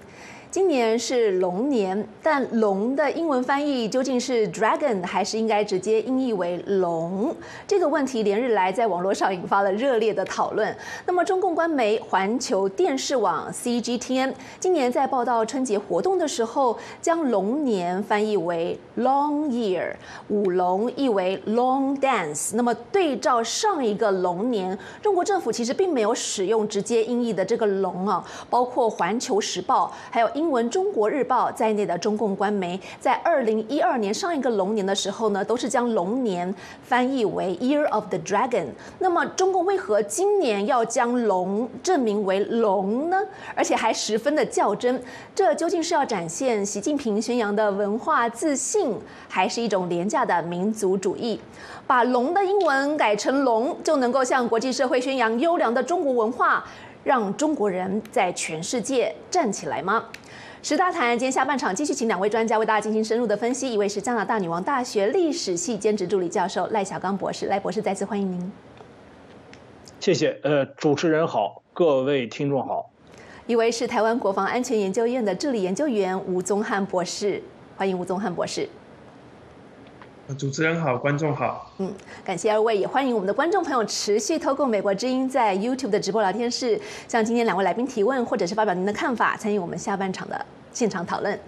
今年是龙年，但龙的英文翻译究竟是 dragon 还是应该直接音译为龙？这个问题连日来在网络上引发了热烈的讨论。那么，中共官媒环球电视网 CGTN 今年在报道春节活动的时候，将龙年翻译为 long year，舞龙译为 long dance。那么，对照上一个龙年，中国政府其实并没有使用直接音译的这个龙啊，包括环球时报还有英。英文《中国日报》在内的中共官媒，在二零一二年上一个龙年的时候呢，都是将龙年翻译为 Year of the Dragon。那么，中共为何今年要将龙证明为龙呢？而且还十分的较真，这究竟是要展现习近平宣扬的文化自信，还是一种廉价的民族主义？把龙的英文改成龙，就能够向国际社会宣扬优良的中国文化，让中国人在全世界站起来吗？十大谈，今天下半场继续请两位专家为大家进行深入的分析。一位是加拿大女王大学历史系兼职助理教授赖小刚博士，赖博士再次欢迎您。谢谢，呃，主持人好，各位听众好。一位是台湾国防安全研究院的助理研究员吴宗汉博士，欢迎吴宗汉博士。主持人好，观众好。嗯，感谢二位，也欢迎我们的观众朋友持续透过美国之音在 YouTube 的直播聊天室，向今天两位来宾提问，或者是发表您的看法，参与我们下半场的。现场讨论。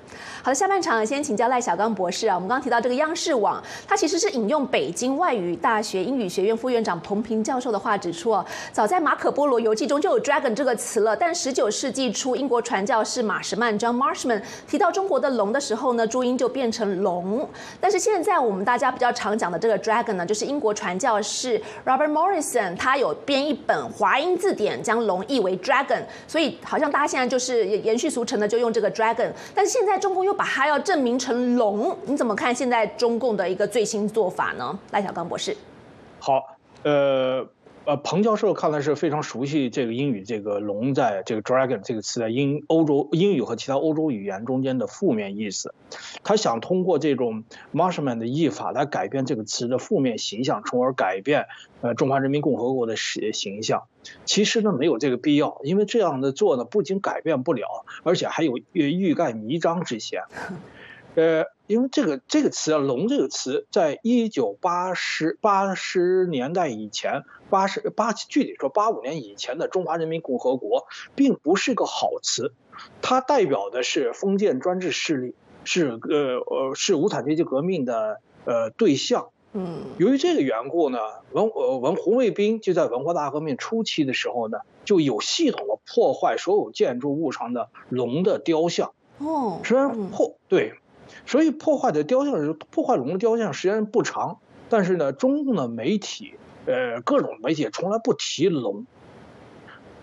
好的，下半场先请教赖小刚博士啊。我们刚刚提到这个央视网，它其实是引用北京外语大学英语学院副院长彭平教授的话指出哦，早在马可波罗游记中就有 dragon 这个词了。但十九世纪初，英国传教士马什曼 John Marshman 提到中国的龙的时候呢，注音就变成龙。但是现在我们大家比较常讲的这个 dragon 呢，就是英国传教士 Robert Morrison 他有编一本华英字典，将龙译为 dragon。所以好像大家现在就是延续俗成的，就用这个 dragon。但是现在中共又把它要证明成龙，你怎么看现在中共的一个最新做法呢？赖小刚博士，好，呃。呃，彭教授看来是非常熟悉这个英语，这个“龙”在这个 “dragon” 这个词在英欧洲英语和其他欧洲语言中间的负面意思。他想通过这种 Marshman 的译法来改变这个词的负面形象，从而改变呃中华人民共和国的形形象。其实呢，没有这个必要，因为这样的做呢，不仅改变不了，而且还有欲盖弥彰之嫌。呃，因为这个这个词啊，“龙”这个词，在一九八十八十年代以前，八十八具体说八五年以前的中华人民共和国，并不是个好词，它代表的是封建专制势力，是呃呃是无产阶级革命的呃对象。嗯，由于这个缘故呢，文呃文红卫兵就在文化大革命初期的时候呢，就有系统的破坏所有建筑物上的龙的雕像。哦，虽然破对。所以破坏的雕像是破坏龙的雕像时间不长，但是呢，中共的媒体，呃，各种媒体从来不提龙。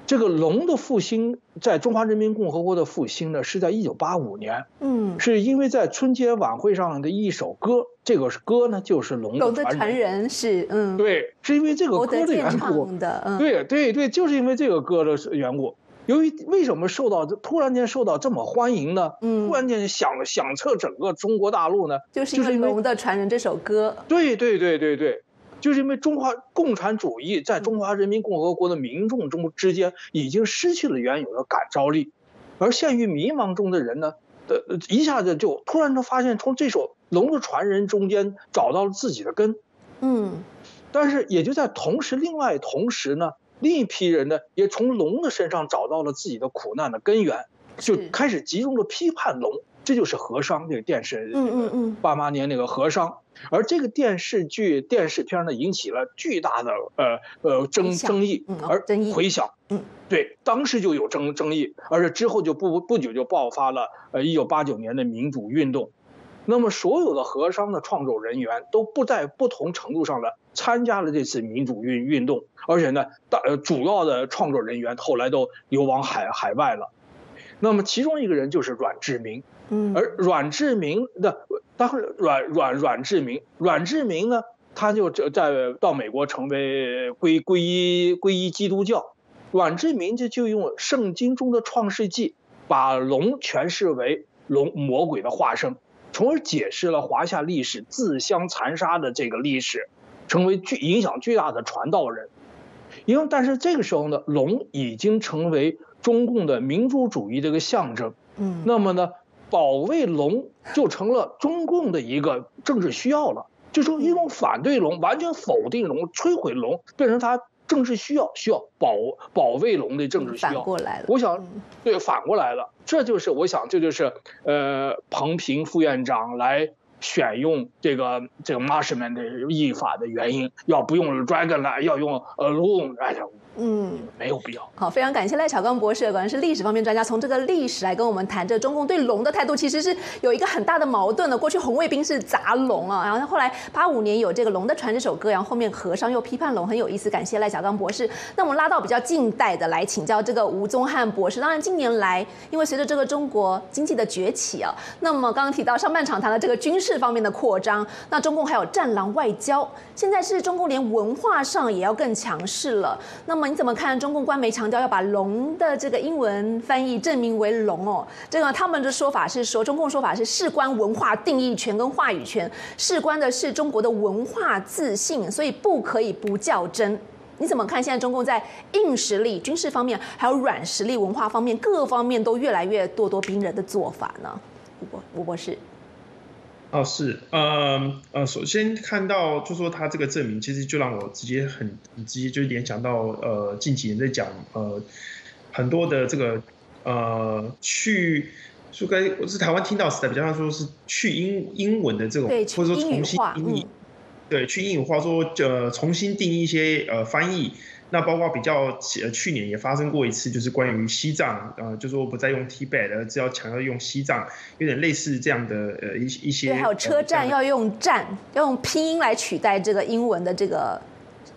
这。个龙的复兴，在中华人民共和国的复兴呢，是在一九八五年，嗯，是因为在春节晚会上的一首歌，这个歌呢就是龙龙的传人是，嗯，对，是因为这个歌的缘故，的，对对对，就是因为这个歌的缘故。由于为什么受到突然间受到这么欢迎呢？嗯，突然间响响彻整个中国大陆呢？就是因为《龙的传人》这首歌。对对对对对。就是因为中华共产主义在中华人民共和国的民众中之间已经失去了原有的感召力，而陷于迷茫中的人呢，呃，一下子就突然就发现从这首《龙的传人》中间找到了自己的根，嗯，但是也就在同时，另外同时呢，另一批人呢也从龙的身上找到了自己的苦难的根源，就开始集中的批判龙。这就是和商这个电视，嗯嗯嗯，八八年那个和商，而这个电视剧电视片呢，引起了巨大的呃呃争争议，而回响，嗯，对，当时就有争争议，而且之后就不不久就爆发了呃一九八九年的民主运动，那么所有的和商的创作人员都不在不同程度上的参加了这次民主运运动，而且呢，大呃主要的创作人员后来都流亡海海外了，那么其中一个人就是阮志明。嗯，而阮志明的，当时阮阮阮志明，阮志明呢，他就在到美国成为归皈依皈依基督教，阮志明就就用圣经中的创世纪，把龙诠释为龙魔鬼的化身，从而解释了华夏历史自相残杀的这个历史，成为巨影响巨大的传道人。因为但是这个时候呢，龙已经成为中共的民主主义这个象征。嗯，那么呢？保卫龙就成了中共的一个政治需要了，就说一种反对龙、完全否定龙、摧毁龙，变成他政治需要，需要保保卫龙的政治需要。反过来了，我想，对，反过来了，这就是我想，这就是呃，彭平副院长来选用这个这个 Marshman 的译法的原因，要不用 Dragon 了，要用呃龙，哎呀。嗯，没有必要。好，非常感谢赖巧刚博士，果然是历史方面专家，从这个历史来跟我们谈，这中共对龙的态度其实是有一个很大的矛盾的。过去红卫兵是砸龙啊，然后后来八五年有这个《龙的传》这首歌，然后后面和尚又批判龙，很有意思。感谢赖巧刚博士。那我们拉到比较近代的来请教这个吴宗汉博士。当然近年来，因为随着这个中国经济的崛起啊，那么刚刚提到上半场谈了这个军事这方面的扩张，那中共还有战狼外交，现在是中共连文化上也要更强势了。那么你怎么看中共官媒强调要把“龙”的这个英文翻译证明为“龙”哦？这个他们的说法是说，中共说法是事关文化定义权跟话语权，事关的是中国的文化自信，所以不可以不较真。你怎么看现在中共在硬实力、军事方面，还有软实力、文化方面各方面都越来越咄咄逼人的做法呢？吴博吴博士。哦，是，呃呃，首先看到就说他这个证明，其实就让我直接很很直接就联想到，呃，近几年在讲，呃，很多的这个，呃，去，就跟我是台湾听到时代比较像说是去英英文的这种，或者说重新定义，对，去英语化说，呃，重新定义一些呃翻译。那包括比较呃去年也发生过一次，就是关于西藏，呃，就说不再用 Tibet，而只要强调用西藏，有点类似这样的呃一一些。对，还有车站要用站，要用拼音来取代这个英文的这个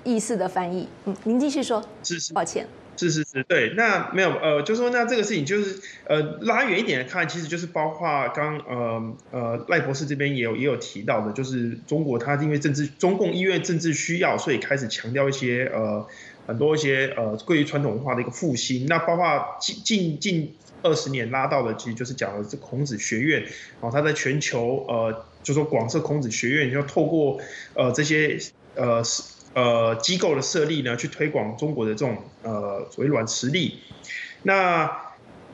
意思的翻译。嗯，您继续说。是是。抱歉。是是是，对，那没有呃，就说那这个事情就是呃拉远一点来看，其实就是包括刚呃呃赖博士这边也有也有提到的，就是中国它因为政治中共医院政治需要，所以开始强调一些呃。很多一些呃，关于传统文化的一个复兴，那包括近近近二十年拉到的，其实就是讲的是孔子学院，然后它在全球呃，就说广设孔子学院，就透过呃这些呃呃机构的设立呢，去推广中国的这种呃所谓软实力。那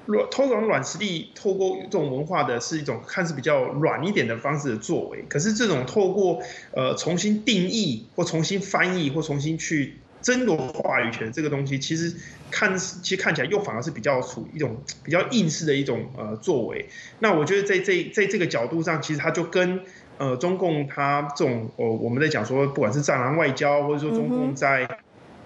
软推广软实力，透过这种文化的是一种看似比较软一点的方式的作为，可是这种透过呃重新定义或重新翻译或重新去。争夺话语权这个东西，其实看其实看起来又反而是比较处一种比较硬式的一种呃作为。那我觉得在这在这个角度上，其实它就跟呃中共它这种呃我们在讲说，不管是战狼外交，或者说中共在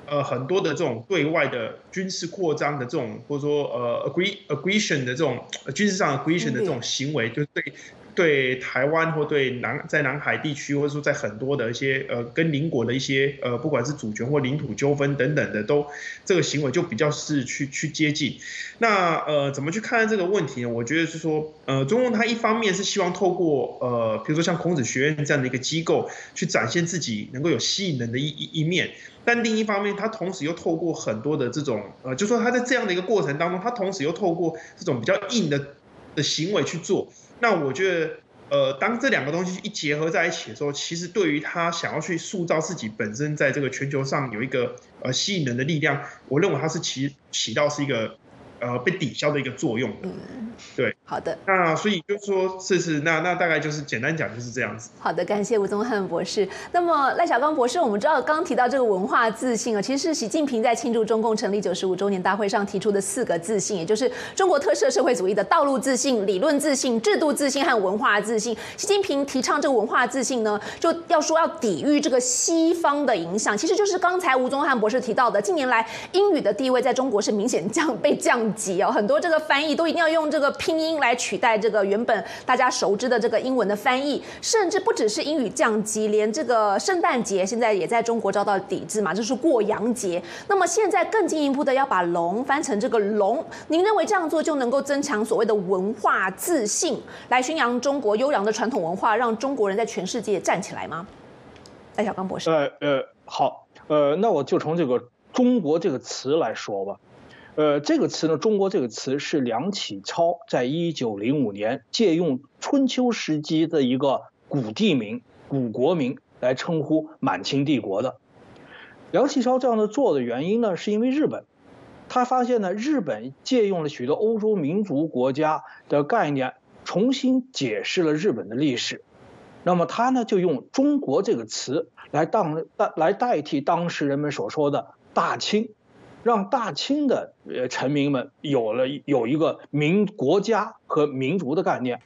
呃很多的这种对外的军事扩张的这种，或者说呃 agree aggression 的这种军事上 aggression 的这种行为，就是对。对台湾或对南在南海地区，或者说在很多的一些呃跟邻国的一些呃不管是主权或领土纠纷等等的，都这个行为就比较是去去接近。那呃怎么去看待这个问题呢？我觉得是说，呃中共他一方面是希望透过呃比如说像孔子学院这样的一个机构，去展现自己能够有吸引人的一一一面。但另一方面，他同时又透过很多的这种，呃，就说他在这样的一个过程当中，他同时又透过这种比较硬的的行为去做。那我觉得，呃，当这两个东西一结合在一起的时候，其实对于他想要去塑造自己本身在这个全球上有一个呃吸引人的力量，我认为它是起起到是一个。呃，被抵消的一个作用。嗯，对，好的。那所以就是说，是是，那那大概就是简单讲就是这样子。好的，感谢吴宗汉博士。那么赖小刚博士，我们知道刚提到这个文化自信啊，其实是习近平在庆祝中共成立九十五周年大会上提出的四个自信，也就是中国特色社会主义的道路自信、理论自信、制度自信和文化自信。习近平提倡这个文化自信呢，就要说要抵御这个西方的影响，其实就是刚才吴宗汉博士提到的，近年来英语的地位在中国是明显降被降。级哦，很多这个翻译都一定要用这个拼音来取代这个原本大家熟知的这个英文的翻译，甚至不只是英语降级，连这个圣诞节现在也在中国遭到抵制嘛，就是过洋节。那么现在更进一步的要把龙翻成这个龙，您认为这样做就能够增强所谓的文化自信，来宣扬中国悠扬的传统文化，让中国人在全世界站起来吗？赖小刚博士。呃呃，好，呃，那我就从这个“中国”这个词来说吧。呃，这个词呢，中国这个词是梁启超在一九零五年借用春秋时期的一个古地名、古国名来称呼满清帝国的。梁启超这样的做的原因呢，是因为日本，他发现呢，日本借用了许多欧洲民族国家的概念，重新解释了日本的历史。那么他呢，就用中国这个词来当代来代替当时人们所说的大清。让大清的呃臣民们有了有一个民国家和民族的概念，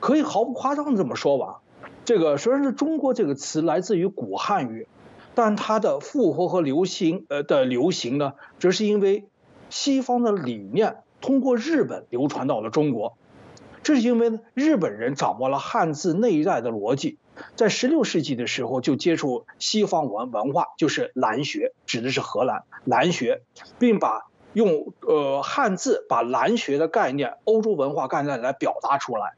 可以毫不夸张的这么说吧。这个虽然是中国这个词来自于古汉语，但它的复活和流行呃的流行呢，则是因为西方的理念通过日本流传到了中国。这是因为呢，日本人掌握了汉字内在的逻辑。在十六世纪的时候就接触西方文文化，就是兰学，指的是荷兰兰学，并把用呃汉字把兰学的概念、欧洲文化概念来表达出来。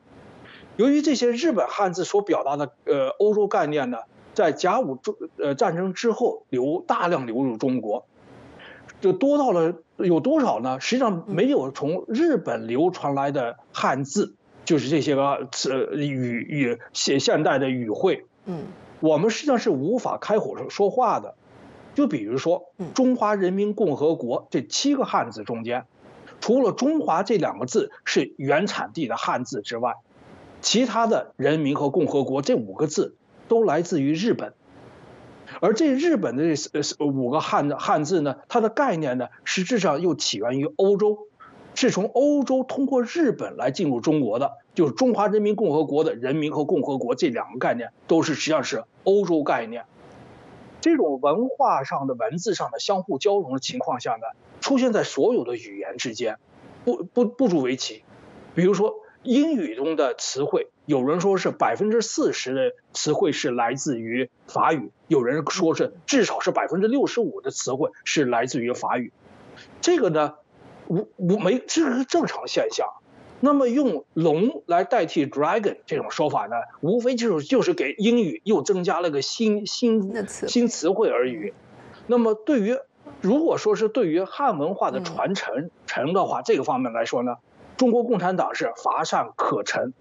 由于这些日本汉字所表达的呃欧洲概念呢，在甲午中呃战争之后流大量流入中国，就多到了有多少呢？实际上没有从日本流传来的汉字。就是这些个词语语现现代的语汇，嗯，我们实际上是无法开口说话的。就比如说“中华人民共和国”这七个汉字中间，除了“中华”这两个字是原产地的汉字之外，其他的人民和共和国这五个字都来自于日本。而这日本的这五个汉字汉字呢，它的概念呢，实质上又起源于欧洲。是从欧洲通过日本来进入中国的，就是中华人民共和国的人民和共和国这两个概念都是实际上是欧洲概念。这种文化上的文字上的相互交融的情况下呢，出现在所有的语言之间，不不不足为奇。比如说英语中的词汇，有人说是百分之四十的词汇是来自于法语，有人说是至少是百分之六十五的词汇是来自于法语。这个呢？无无没，这是正常现象。那么用龙来代替 dragon 这种说法呢，无非就是就是给英语又增加了个新新新词汇而已。那么对于如果说是对于汉文化的传承承的话，这个方面来说呢，中国共产党是乏善可陈。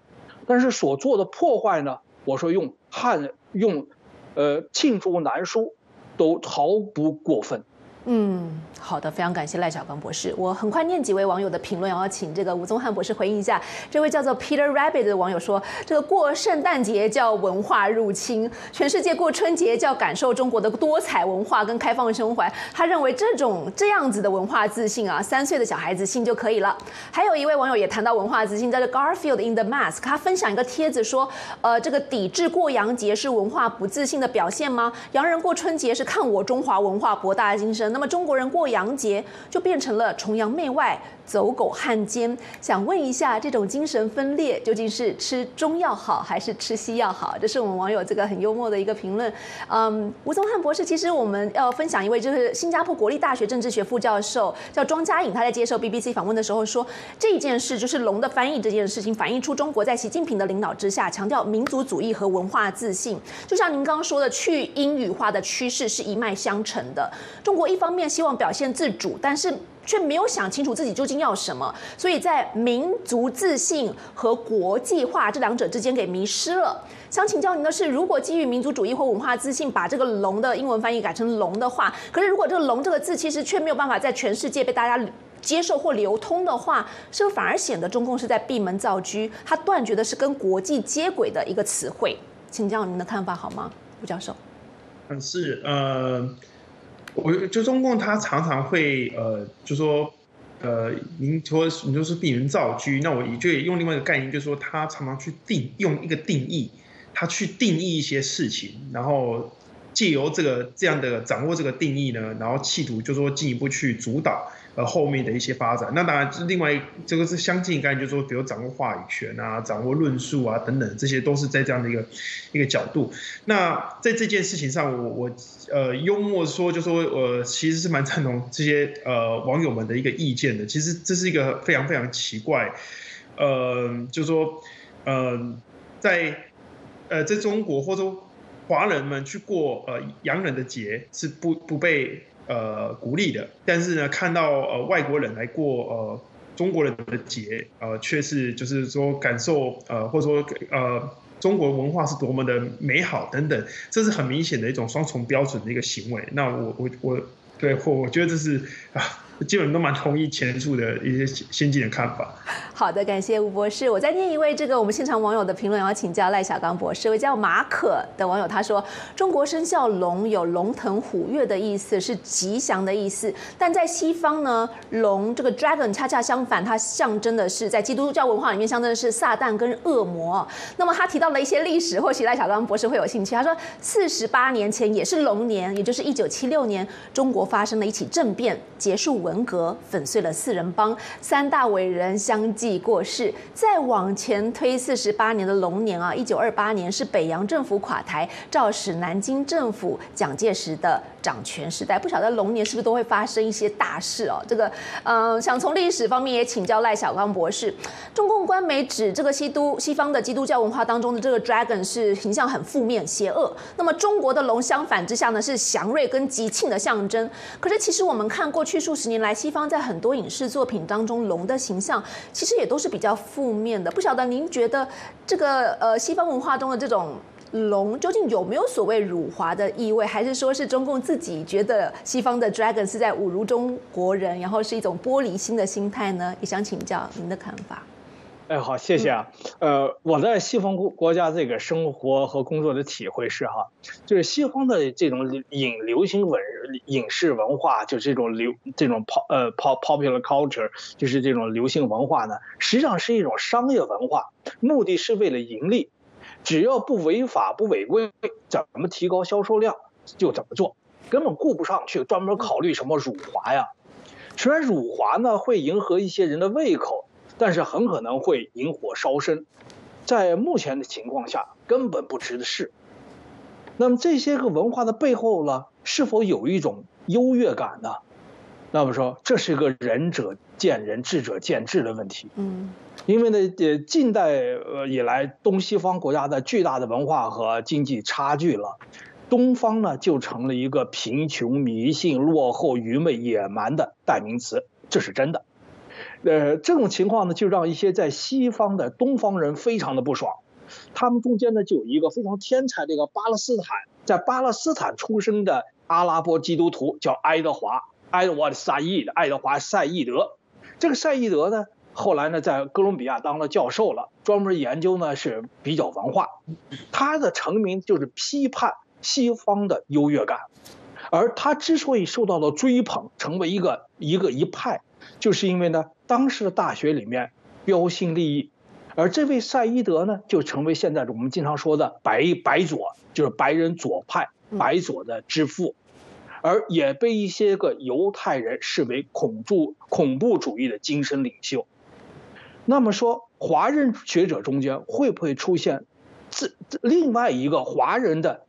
但是所做的破坏呢，我说用汉用呃罄竹难书都毫不过分。嗯，好的，非常感谢赖小刚博士。我很快念几位网友的评论，我要请这个吴宗汉博士回应一下。这位叫做 Peter Rabbit 的网友说：“这个过圣诞节叫文化入侵，全世界过春节叫感受中国的多彩文化跟开放胸怀。”他认为这种这样子的文化自信啊，三岁的小孩子信就可以了。还有一位网友也谈到文化自信，在 Garfield in the Mask，他分享一个帖子说：“呃，这个抵制过洋节是文化不自信的表现吗？洋人过春节是看我中华文化博大精深。”那么中国人过洋节就变成了崇洋媚外。走狗汉奸，想问一下，这种精神分裂究竟是吃中药好还是吃西药好？这是我们网友这个很幽默的一个评论。嗯，吴宗汉博士，其实我们要分享一位，就是新加坡国立大学政治学副教授叫庄家颖，他在接受 BBC 访问的时候说，这件事就是龙的翻译这件事情，反映出中国在习近平的领导之下，强调民族主义和文化自信。就像您刚刚说的，去英语化的趋势是一脉相承的。中国一方面希望表现自主，但是。却没有想清楚自己究竟要什么，所以在民族自信和国际化这两者之间给迷失了。想请教您的是，如果基于民族主义或文化自信，把这个“龙”的英文翻译改成“龙”的话，可是如果这个“龙”这个字其实却没有办法在全世界被大家接受或流通的话，是不是反而显得中共是在闭门造车？他断绝的是跟国际接轨的一个词汇？请教您的看法好吗，吴教授？嗯，是呃。我就中共，他常常会呃，就说，呃，您说你就是闭门造车，那我也就用另外一个概念，就是说他常常去定用一个定义，他去定义一些事情，然后借由这个这样的掌握这个定义呢，然后企图就说进一步去主导。呃，后面的一些发展，那当然另外这个是相近概念，就是说，比如掌握话语权啊，掌握论述啊，等等，这些都是在这样的一个一个角度。那在这件事情上，我我呃幽默说，就说呃其实是蛮赞同这些呃网友们的一个意见的。其实这是一个非常非常奇怪，呃，就说呃在呃在中国或者华人们去过呃洋人的节是不不被。呃，鼓励的，但是呢，看到呃外国人来过呃中国人的节，呃，却是就是说感受呃或者说呃中国文化是多么的美好等等，这是很明显的一种双重标准的一个行为。那我我我对或我觉得这是啊。基本都蛮同意前述的一些先进的看法。好的，感谢吴博士。我再念一位这个我们现场网友的评论，要请教赖小刚博士。位叫马可的网友他说：“中国生肖龙有龙腾虎跃的意思，是吉祥的意思。但在西方呢，龙这个 dragon 恰恰相反，它象征的是在基督教文化里面象征的是撒旦跟恶魔。那么他提到了一些历史，或许赖小刚博士会有兴趣。他说，四十八年前也是龙年，也就是一九七六年，中国发生了一起政变，结束文。革粉碎了四人帮，三大伟人相继过世。再往前推四十八年的龙年啊，一九二八年是北洋政府垮台，肇始南京政府蒋介石的掌权时代。不晓得龙年是不是都会发生一些大事哦？这个，嗯，想从历史方面也请教赖小刚博士。中共官媒指这个西都西方的基督教文化当中的这个 dragon 是形象很负面、邪恶。那么中国的龙相反之下呢，是祥瑞跟吉庆的象征。可是其实我们看过去数十年。年来，西方在很多影视作品当中，龙的形象其实也都是比较负面的。不晓得您觉得这个呃西方文化中的这种龙，究竟有没有所谓辱华的意味，还是说是中共自己觉得西方的 dragon 是在侮辱中国人，然后是一种玻璃心的心态呢？也想请教您的看法。哎，好，谢谢啊。呃，我在西方国国家这个生活和工作的体会是哈，就是西方的这种影流行文影视文化，就这种流这种 pop 呃 pop popular culture，就是这种流行文化呢，实际上是一种商业文化，目的是为了盈利，只要不违法不违规，怎么提高销售量就怎么做，根本顾不上去专门考虑什么辱华呀。虽然辱华呢会迎合一些人的胃口。但是很可能会引火烧身，在目前的情况下根本不值得试。那么这些个文化的背后呢，是否有一种优越感呢？那么说这是一个仁者见仁，智者见智的问题。嗯，因为呢，呃，近代呃以来，东西方国家的巨大的文化和经济差距了，东方呢就成了一个贫穷、迷信、落后、愚昧、野蛮的代名词，这是真的。呃，这种情况呢，就让一些在西方的东方人非常的不爽。他们中间呢，就有一个非常天才的一个巴勒斯坦，在巴勒斯坦出生的阿拉伯基督徒，叫爱德华·爱德华·赛义的爱德华·赛义德。这个赛义德呢，后来呢，在哥伦比亚当了教授了，专门研究呢是比较文化。他的成名就是批判西方的优越感，而他之所以受到了追捧，成为一个一个一派。就是因为呢，当时的大学里面标新立异，而这位赛义德呢，就成为现在我们经常说的白白左，就是白人左派白左的之父。而也被一些个犹太人视为恐怖恐怖主义的精神领袖。那么说，华人学者中间会不会出现这另外一个华人的？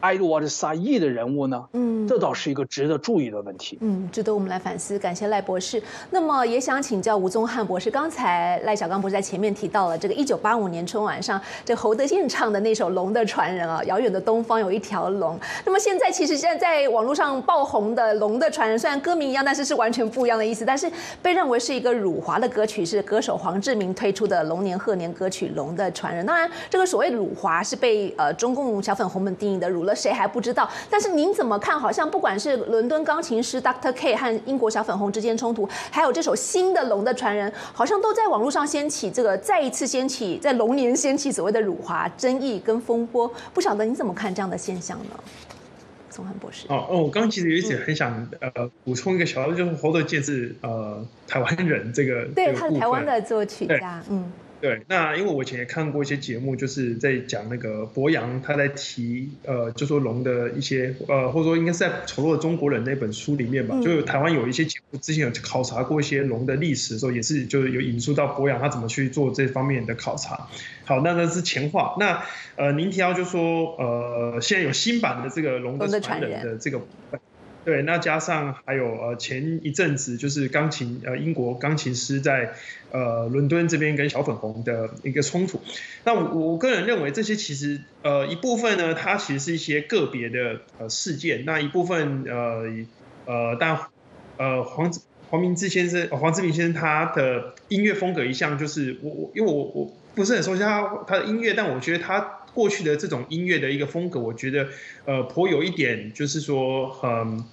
埃杜瓦的·萨义的人物呢？嗯，这倒是一个值得注意的问题。嗯，值得我们来反思。感谢赖博士。那么也想请教吴宗汉博士，刚才赖小刚博士在前面提到了这个一九八五年春晚上，这侯德健唱的那首《龙的传人》啊，遥远的东方有一条龙。那么现在其实现在在网络上爆红的《龙的传人》，虽然歌名一样，但是是完全不一样的意思。但是被认为是一个辱华的歌曲，是歌手黄志明推出的龙年贺年歌曲《龙的传人》。当然，这个所谓辱华是被呃中共小粉红们定义的辱了。谁还不知道？但是您怎么看？好像不管是伦敦钢琴师 Dr. K 和英国小粉红之间冲突，还有这首新的《龙的传人》，好像都在网络上掀起这个再一次掀起，在龙年掀起所谓的辱华争议跟风波。不晓得你怎么看这样的现象呢？宋汉博士。哦哦，我刚刚其实有一直很想呃补充一个小的，就是侯德健是呃台湾人这个，对，他是台湾的作曲家，嗯。对，那因为我以前也看过一些节目，就是在讲那个博洋他在提呃，就说龙的一些呃，或者说应该是在《丑陋的中国人》那本书里面吧，就台湾有一些节目之前有考察过一些龙的历史的时候，也是就是有引述到博洋他怎么去做这方面的考察。好，那那是前话。那呃，您提到就说呃，现在有新版的这个龙的传人的这个。对，那加上还有呃前一阵子就是钢琴呃英国钢琴师在呃伦敦这边跟小粉红的一个冲突，那我我个人认为这些其实呃一部分呢，它其实是一些个别的呃事件，那一部分呃呃但呃黄黄明志先生黄志明先生他的音乐风格一向就是我我因为我我不是很熟悉他他的音乐，但我觉得他过去的这种音乐的一个风格，我觉得呃颇有一点就是说很。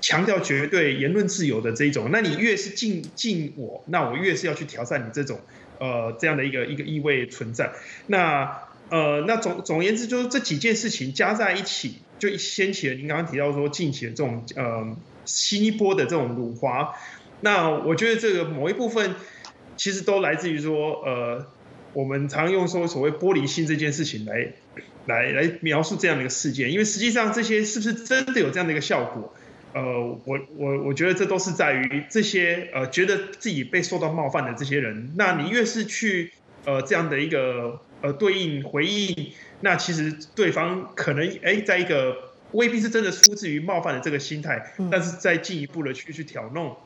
强调绝对言论自由的这种，那你越是禁禁我，那我越是要去挑战你这种，呃，这样的一个一个意味存在。那呃，那总总而言之，就是这几件事情加在一起，就掀起了您刚刚提到说近期的这种呃新一波的这种辱华。那我觉得这个某一部分其实都来自于说，呃，我们常用说所谓玻璃心这件事情来来来描述这样的一个事件，因为实际上这些是不是真的有这样的一个效果？呃，我我我觉得这都是在于这些呃，觉得自己被受到冒犯的这些人。那你越是去呃这样的一个呃对应回应，那其实对方可能哎，在一个未必是真的出自于冒犯的这个心态，但是再进一步的去去挑弄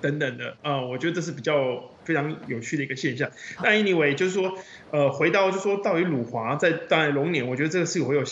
等等的啊，我觉得这是比较非常有趣的一个现象。那 anyway 就是说，呃，回到就是说到底鲁华在当然龙年，我觉得这个是会有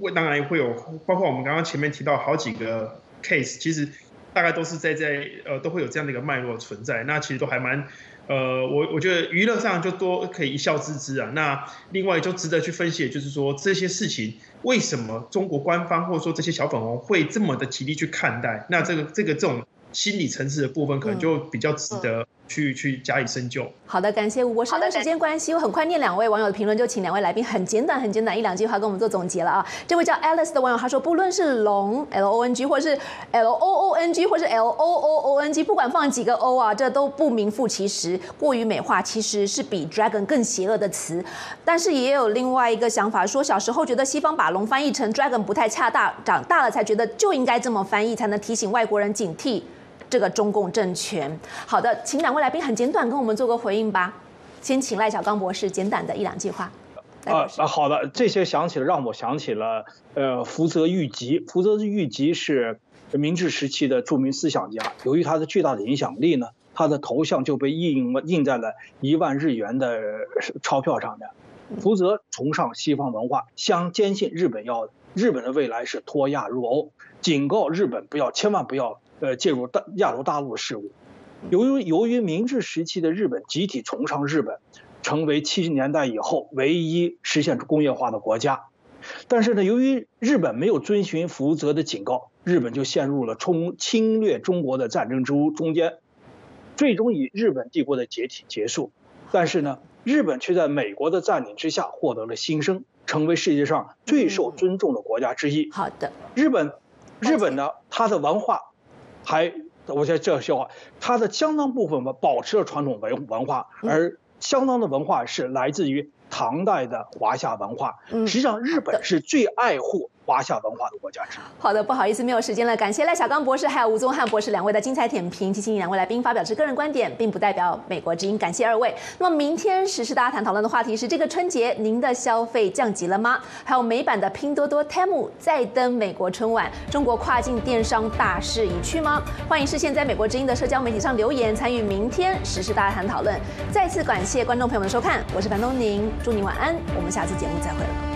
会当然会有，包括我们刚刚前面提到好几个。case 其实大概都是在在呃都会有这样的一个脉络存在，那其实都还蛮呃我我觉得娱乐上就多可以一笑置之啊。那另外就值得去分析，就是说这些事情为什么中国官方或者说这些小粉红会这么的极力去看待？那这个这个这种心理层次的部分，可能就比较值得。去去加以深究。好的，感谢吴博士。的时间关系，我很快念两位网友的评论，就请两位来宾很简短、很简短一两句话跟我们做总结了啊。这位叫 Alice 的网友他说，不论是龙 L O N G，或是 L O O N G，或是 L O O O N G，不管放几个 O 啊，这都不名副其实，过于美化，其实是比 Dragon 更邪恶的词。但是也有另外一个想法，说小时候觉得西方把龙翻译成 Dragon 不太恰当，长大了才觉得就应该这么翻译，才能提醒外国人警惕。这个中共政权，好的，请两位来宾很简短跟我们做个回应吧。先请赖小刚博士简短的一两句话。啊啊，好的，这些想起了，让我想起了，呃，福泽谕吉。福泽谕吉是明治时期的著名思想家，由于他的巨大的影响力呢，他的头像就被印印在了一万日元的钞票上面。福泽崇尚西方文化，相坚信日本要日本的未来是脱亚入欧，警告日本不要千万不要。呃，介入大亚洲大陆事务，由于由于明治时期的日本集体崇尚日本，成为七十年代以后唯一实现工业化的国家。但是呢，由于日本没有遵循福泽的警告，日本就陷入了冲侵略中国的战争之中间，最终以日本帝国的解体结束。但是呢，日本却在美国的占领之下获得了新生，成为世界上最受尊重的国家之一。好的，日本，日本呢，它的文化。还，我觉得这笑话，它的相当部分吧保持了传统文文化，而相当的文化是来自于唐代的华夏文化。实际上，日本是最爱护华夏文化的国家之一。好的，不好意思，没有时间了。感谢赖小刚博士还有吴宗汉博士两位的精彩点评。提醒两位来宾发表是个人观点，并不代表美国之音。感谢二位。那么明天时事大家谈讨论的话题是：这个春节您的消费降级了吗？还有美版的拼多多 Temu 再登美国春晚，中国跨境电商大势已去吗？欢迎事先在美国之音的社交媒体上留言参与明天时事大家谈讨论。再次感谢观众朋友们收看，我是樊东宁，祝您晚安，我们下次节目再会了。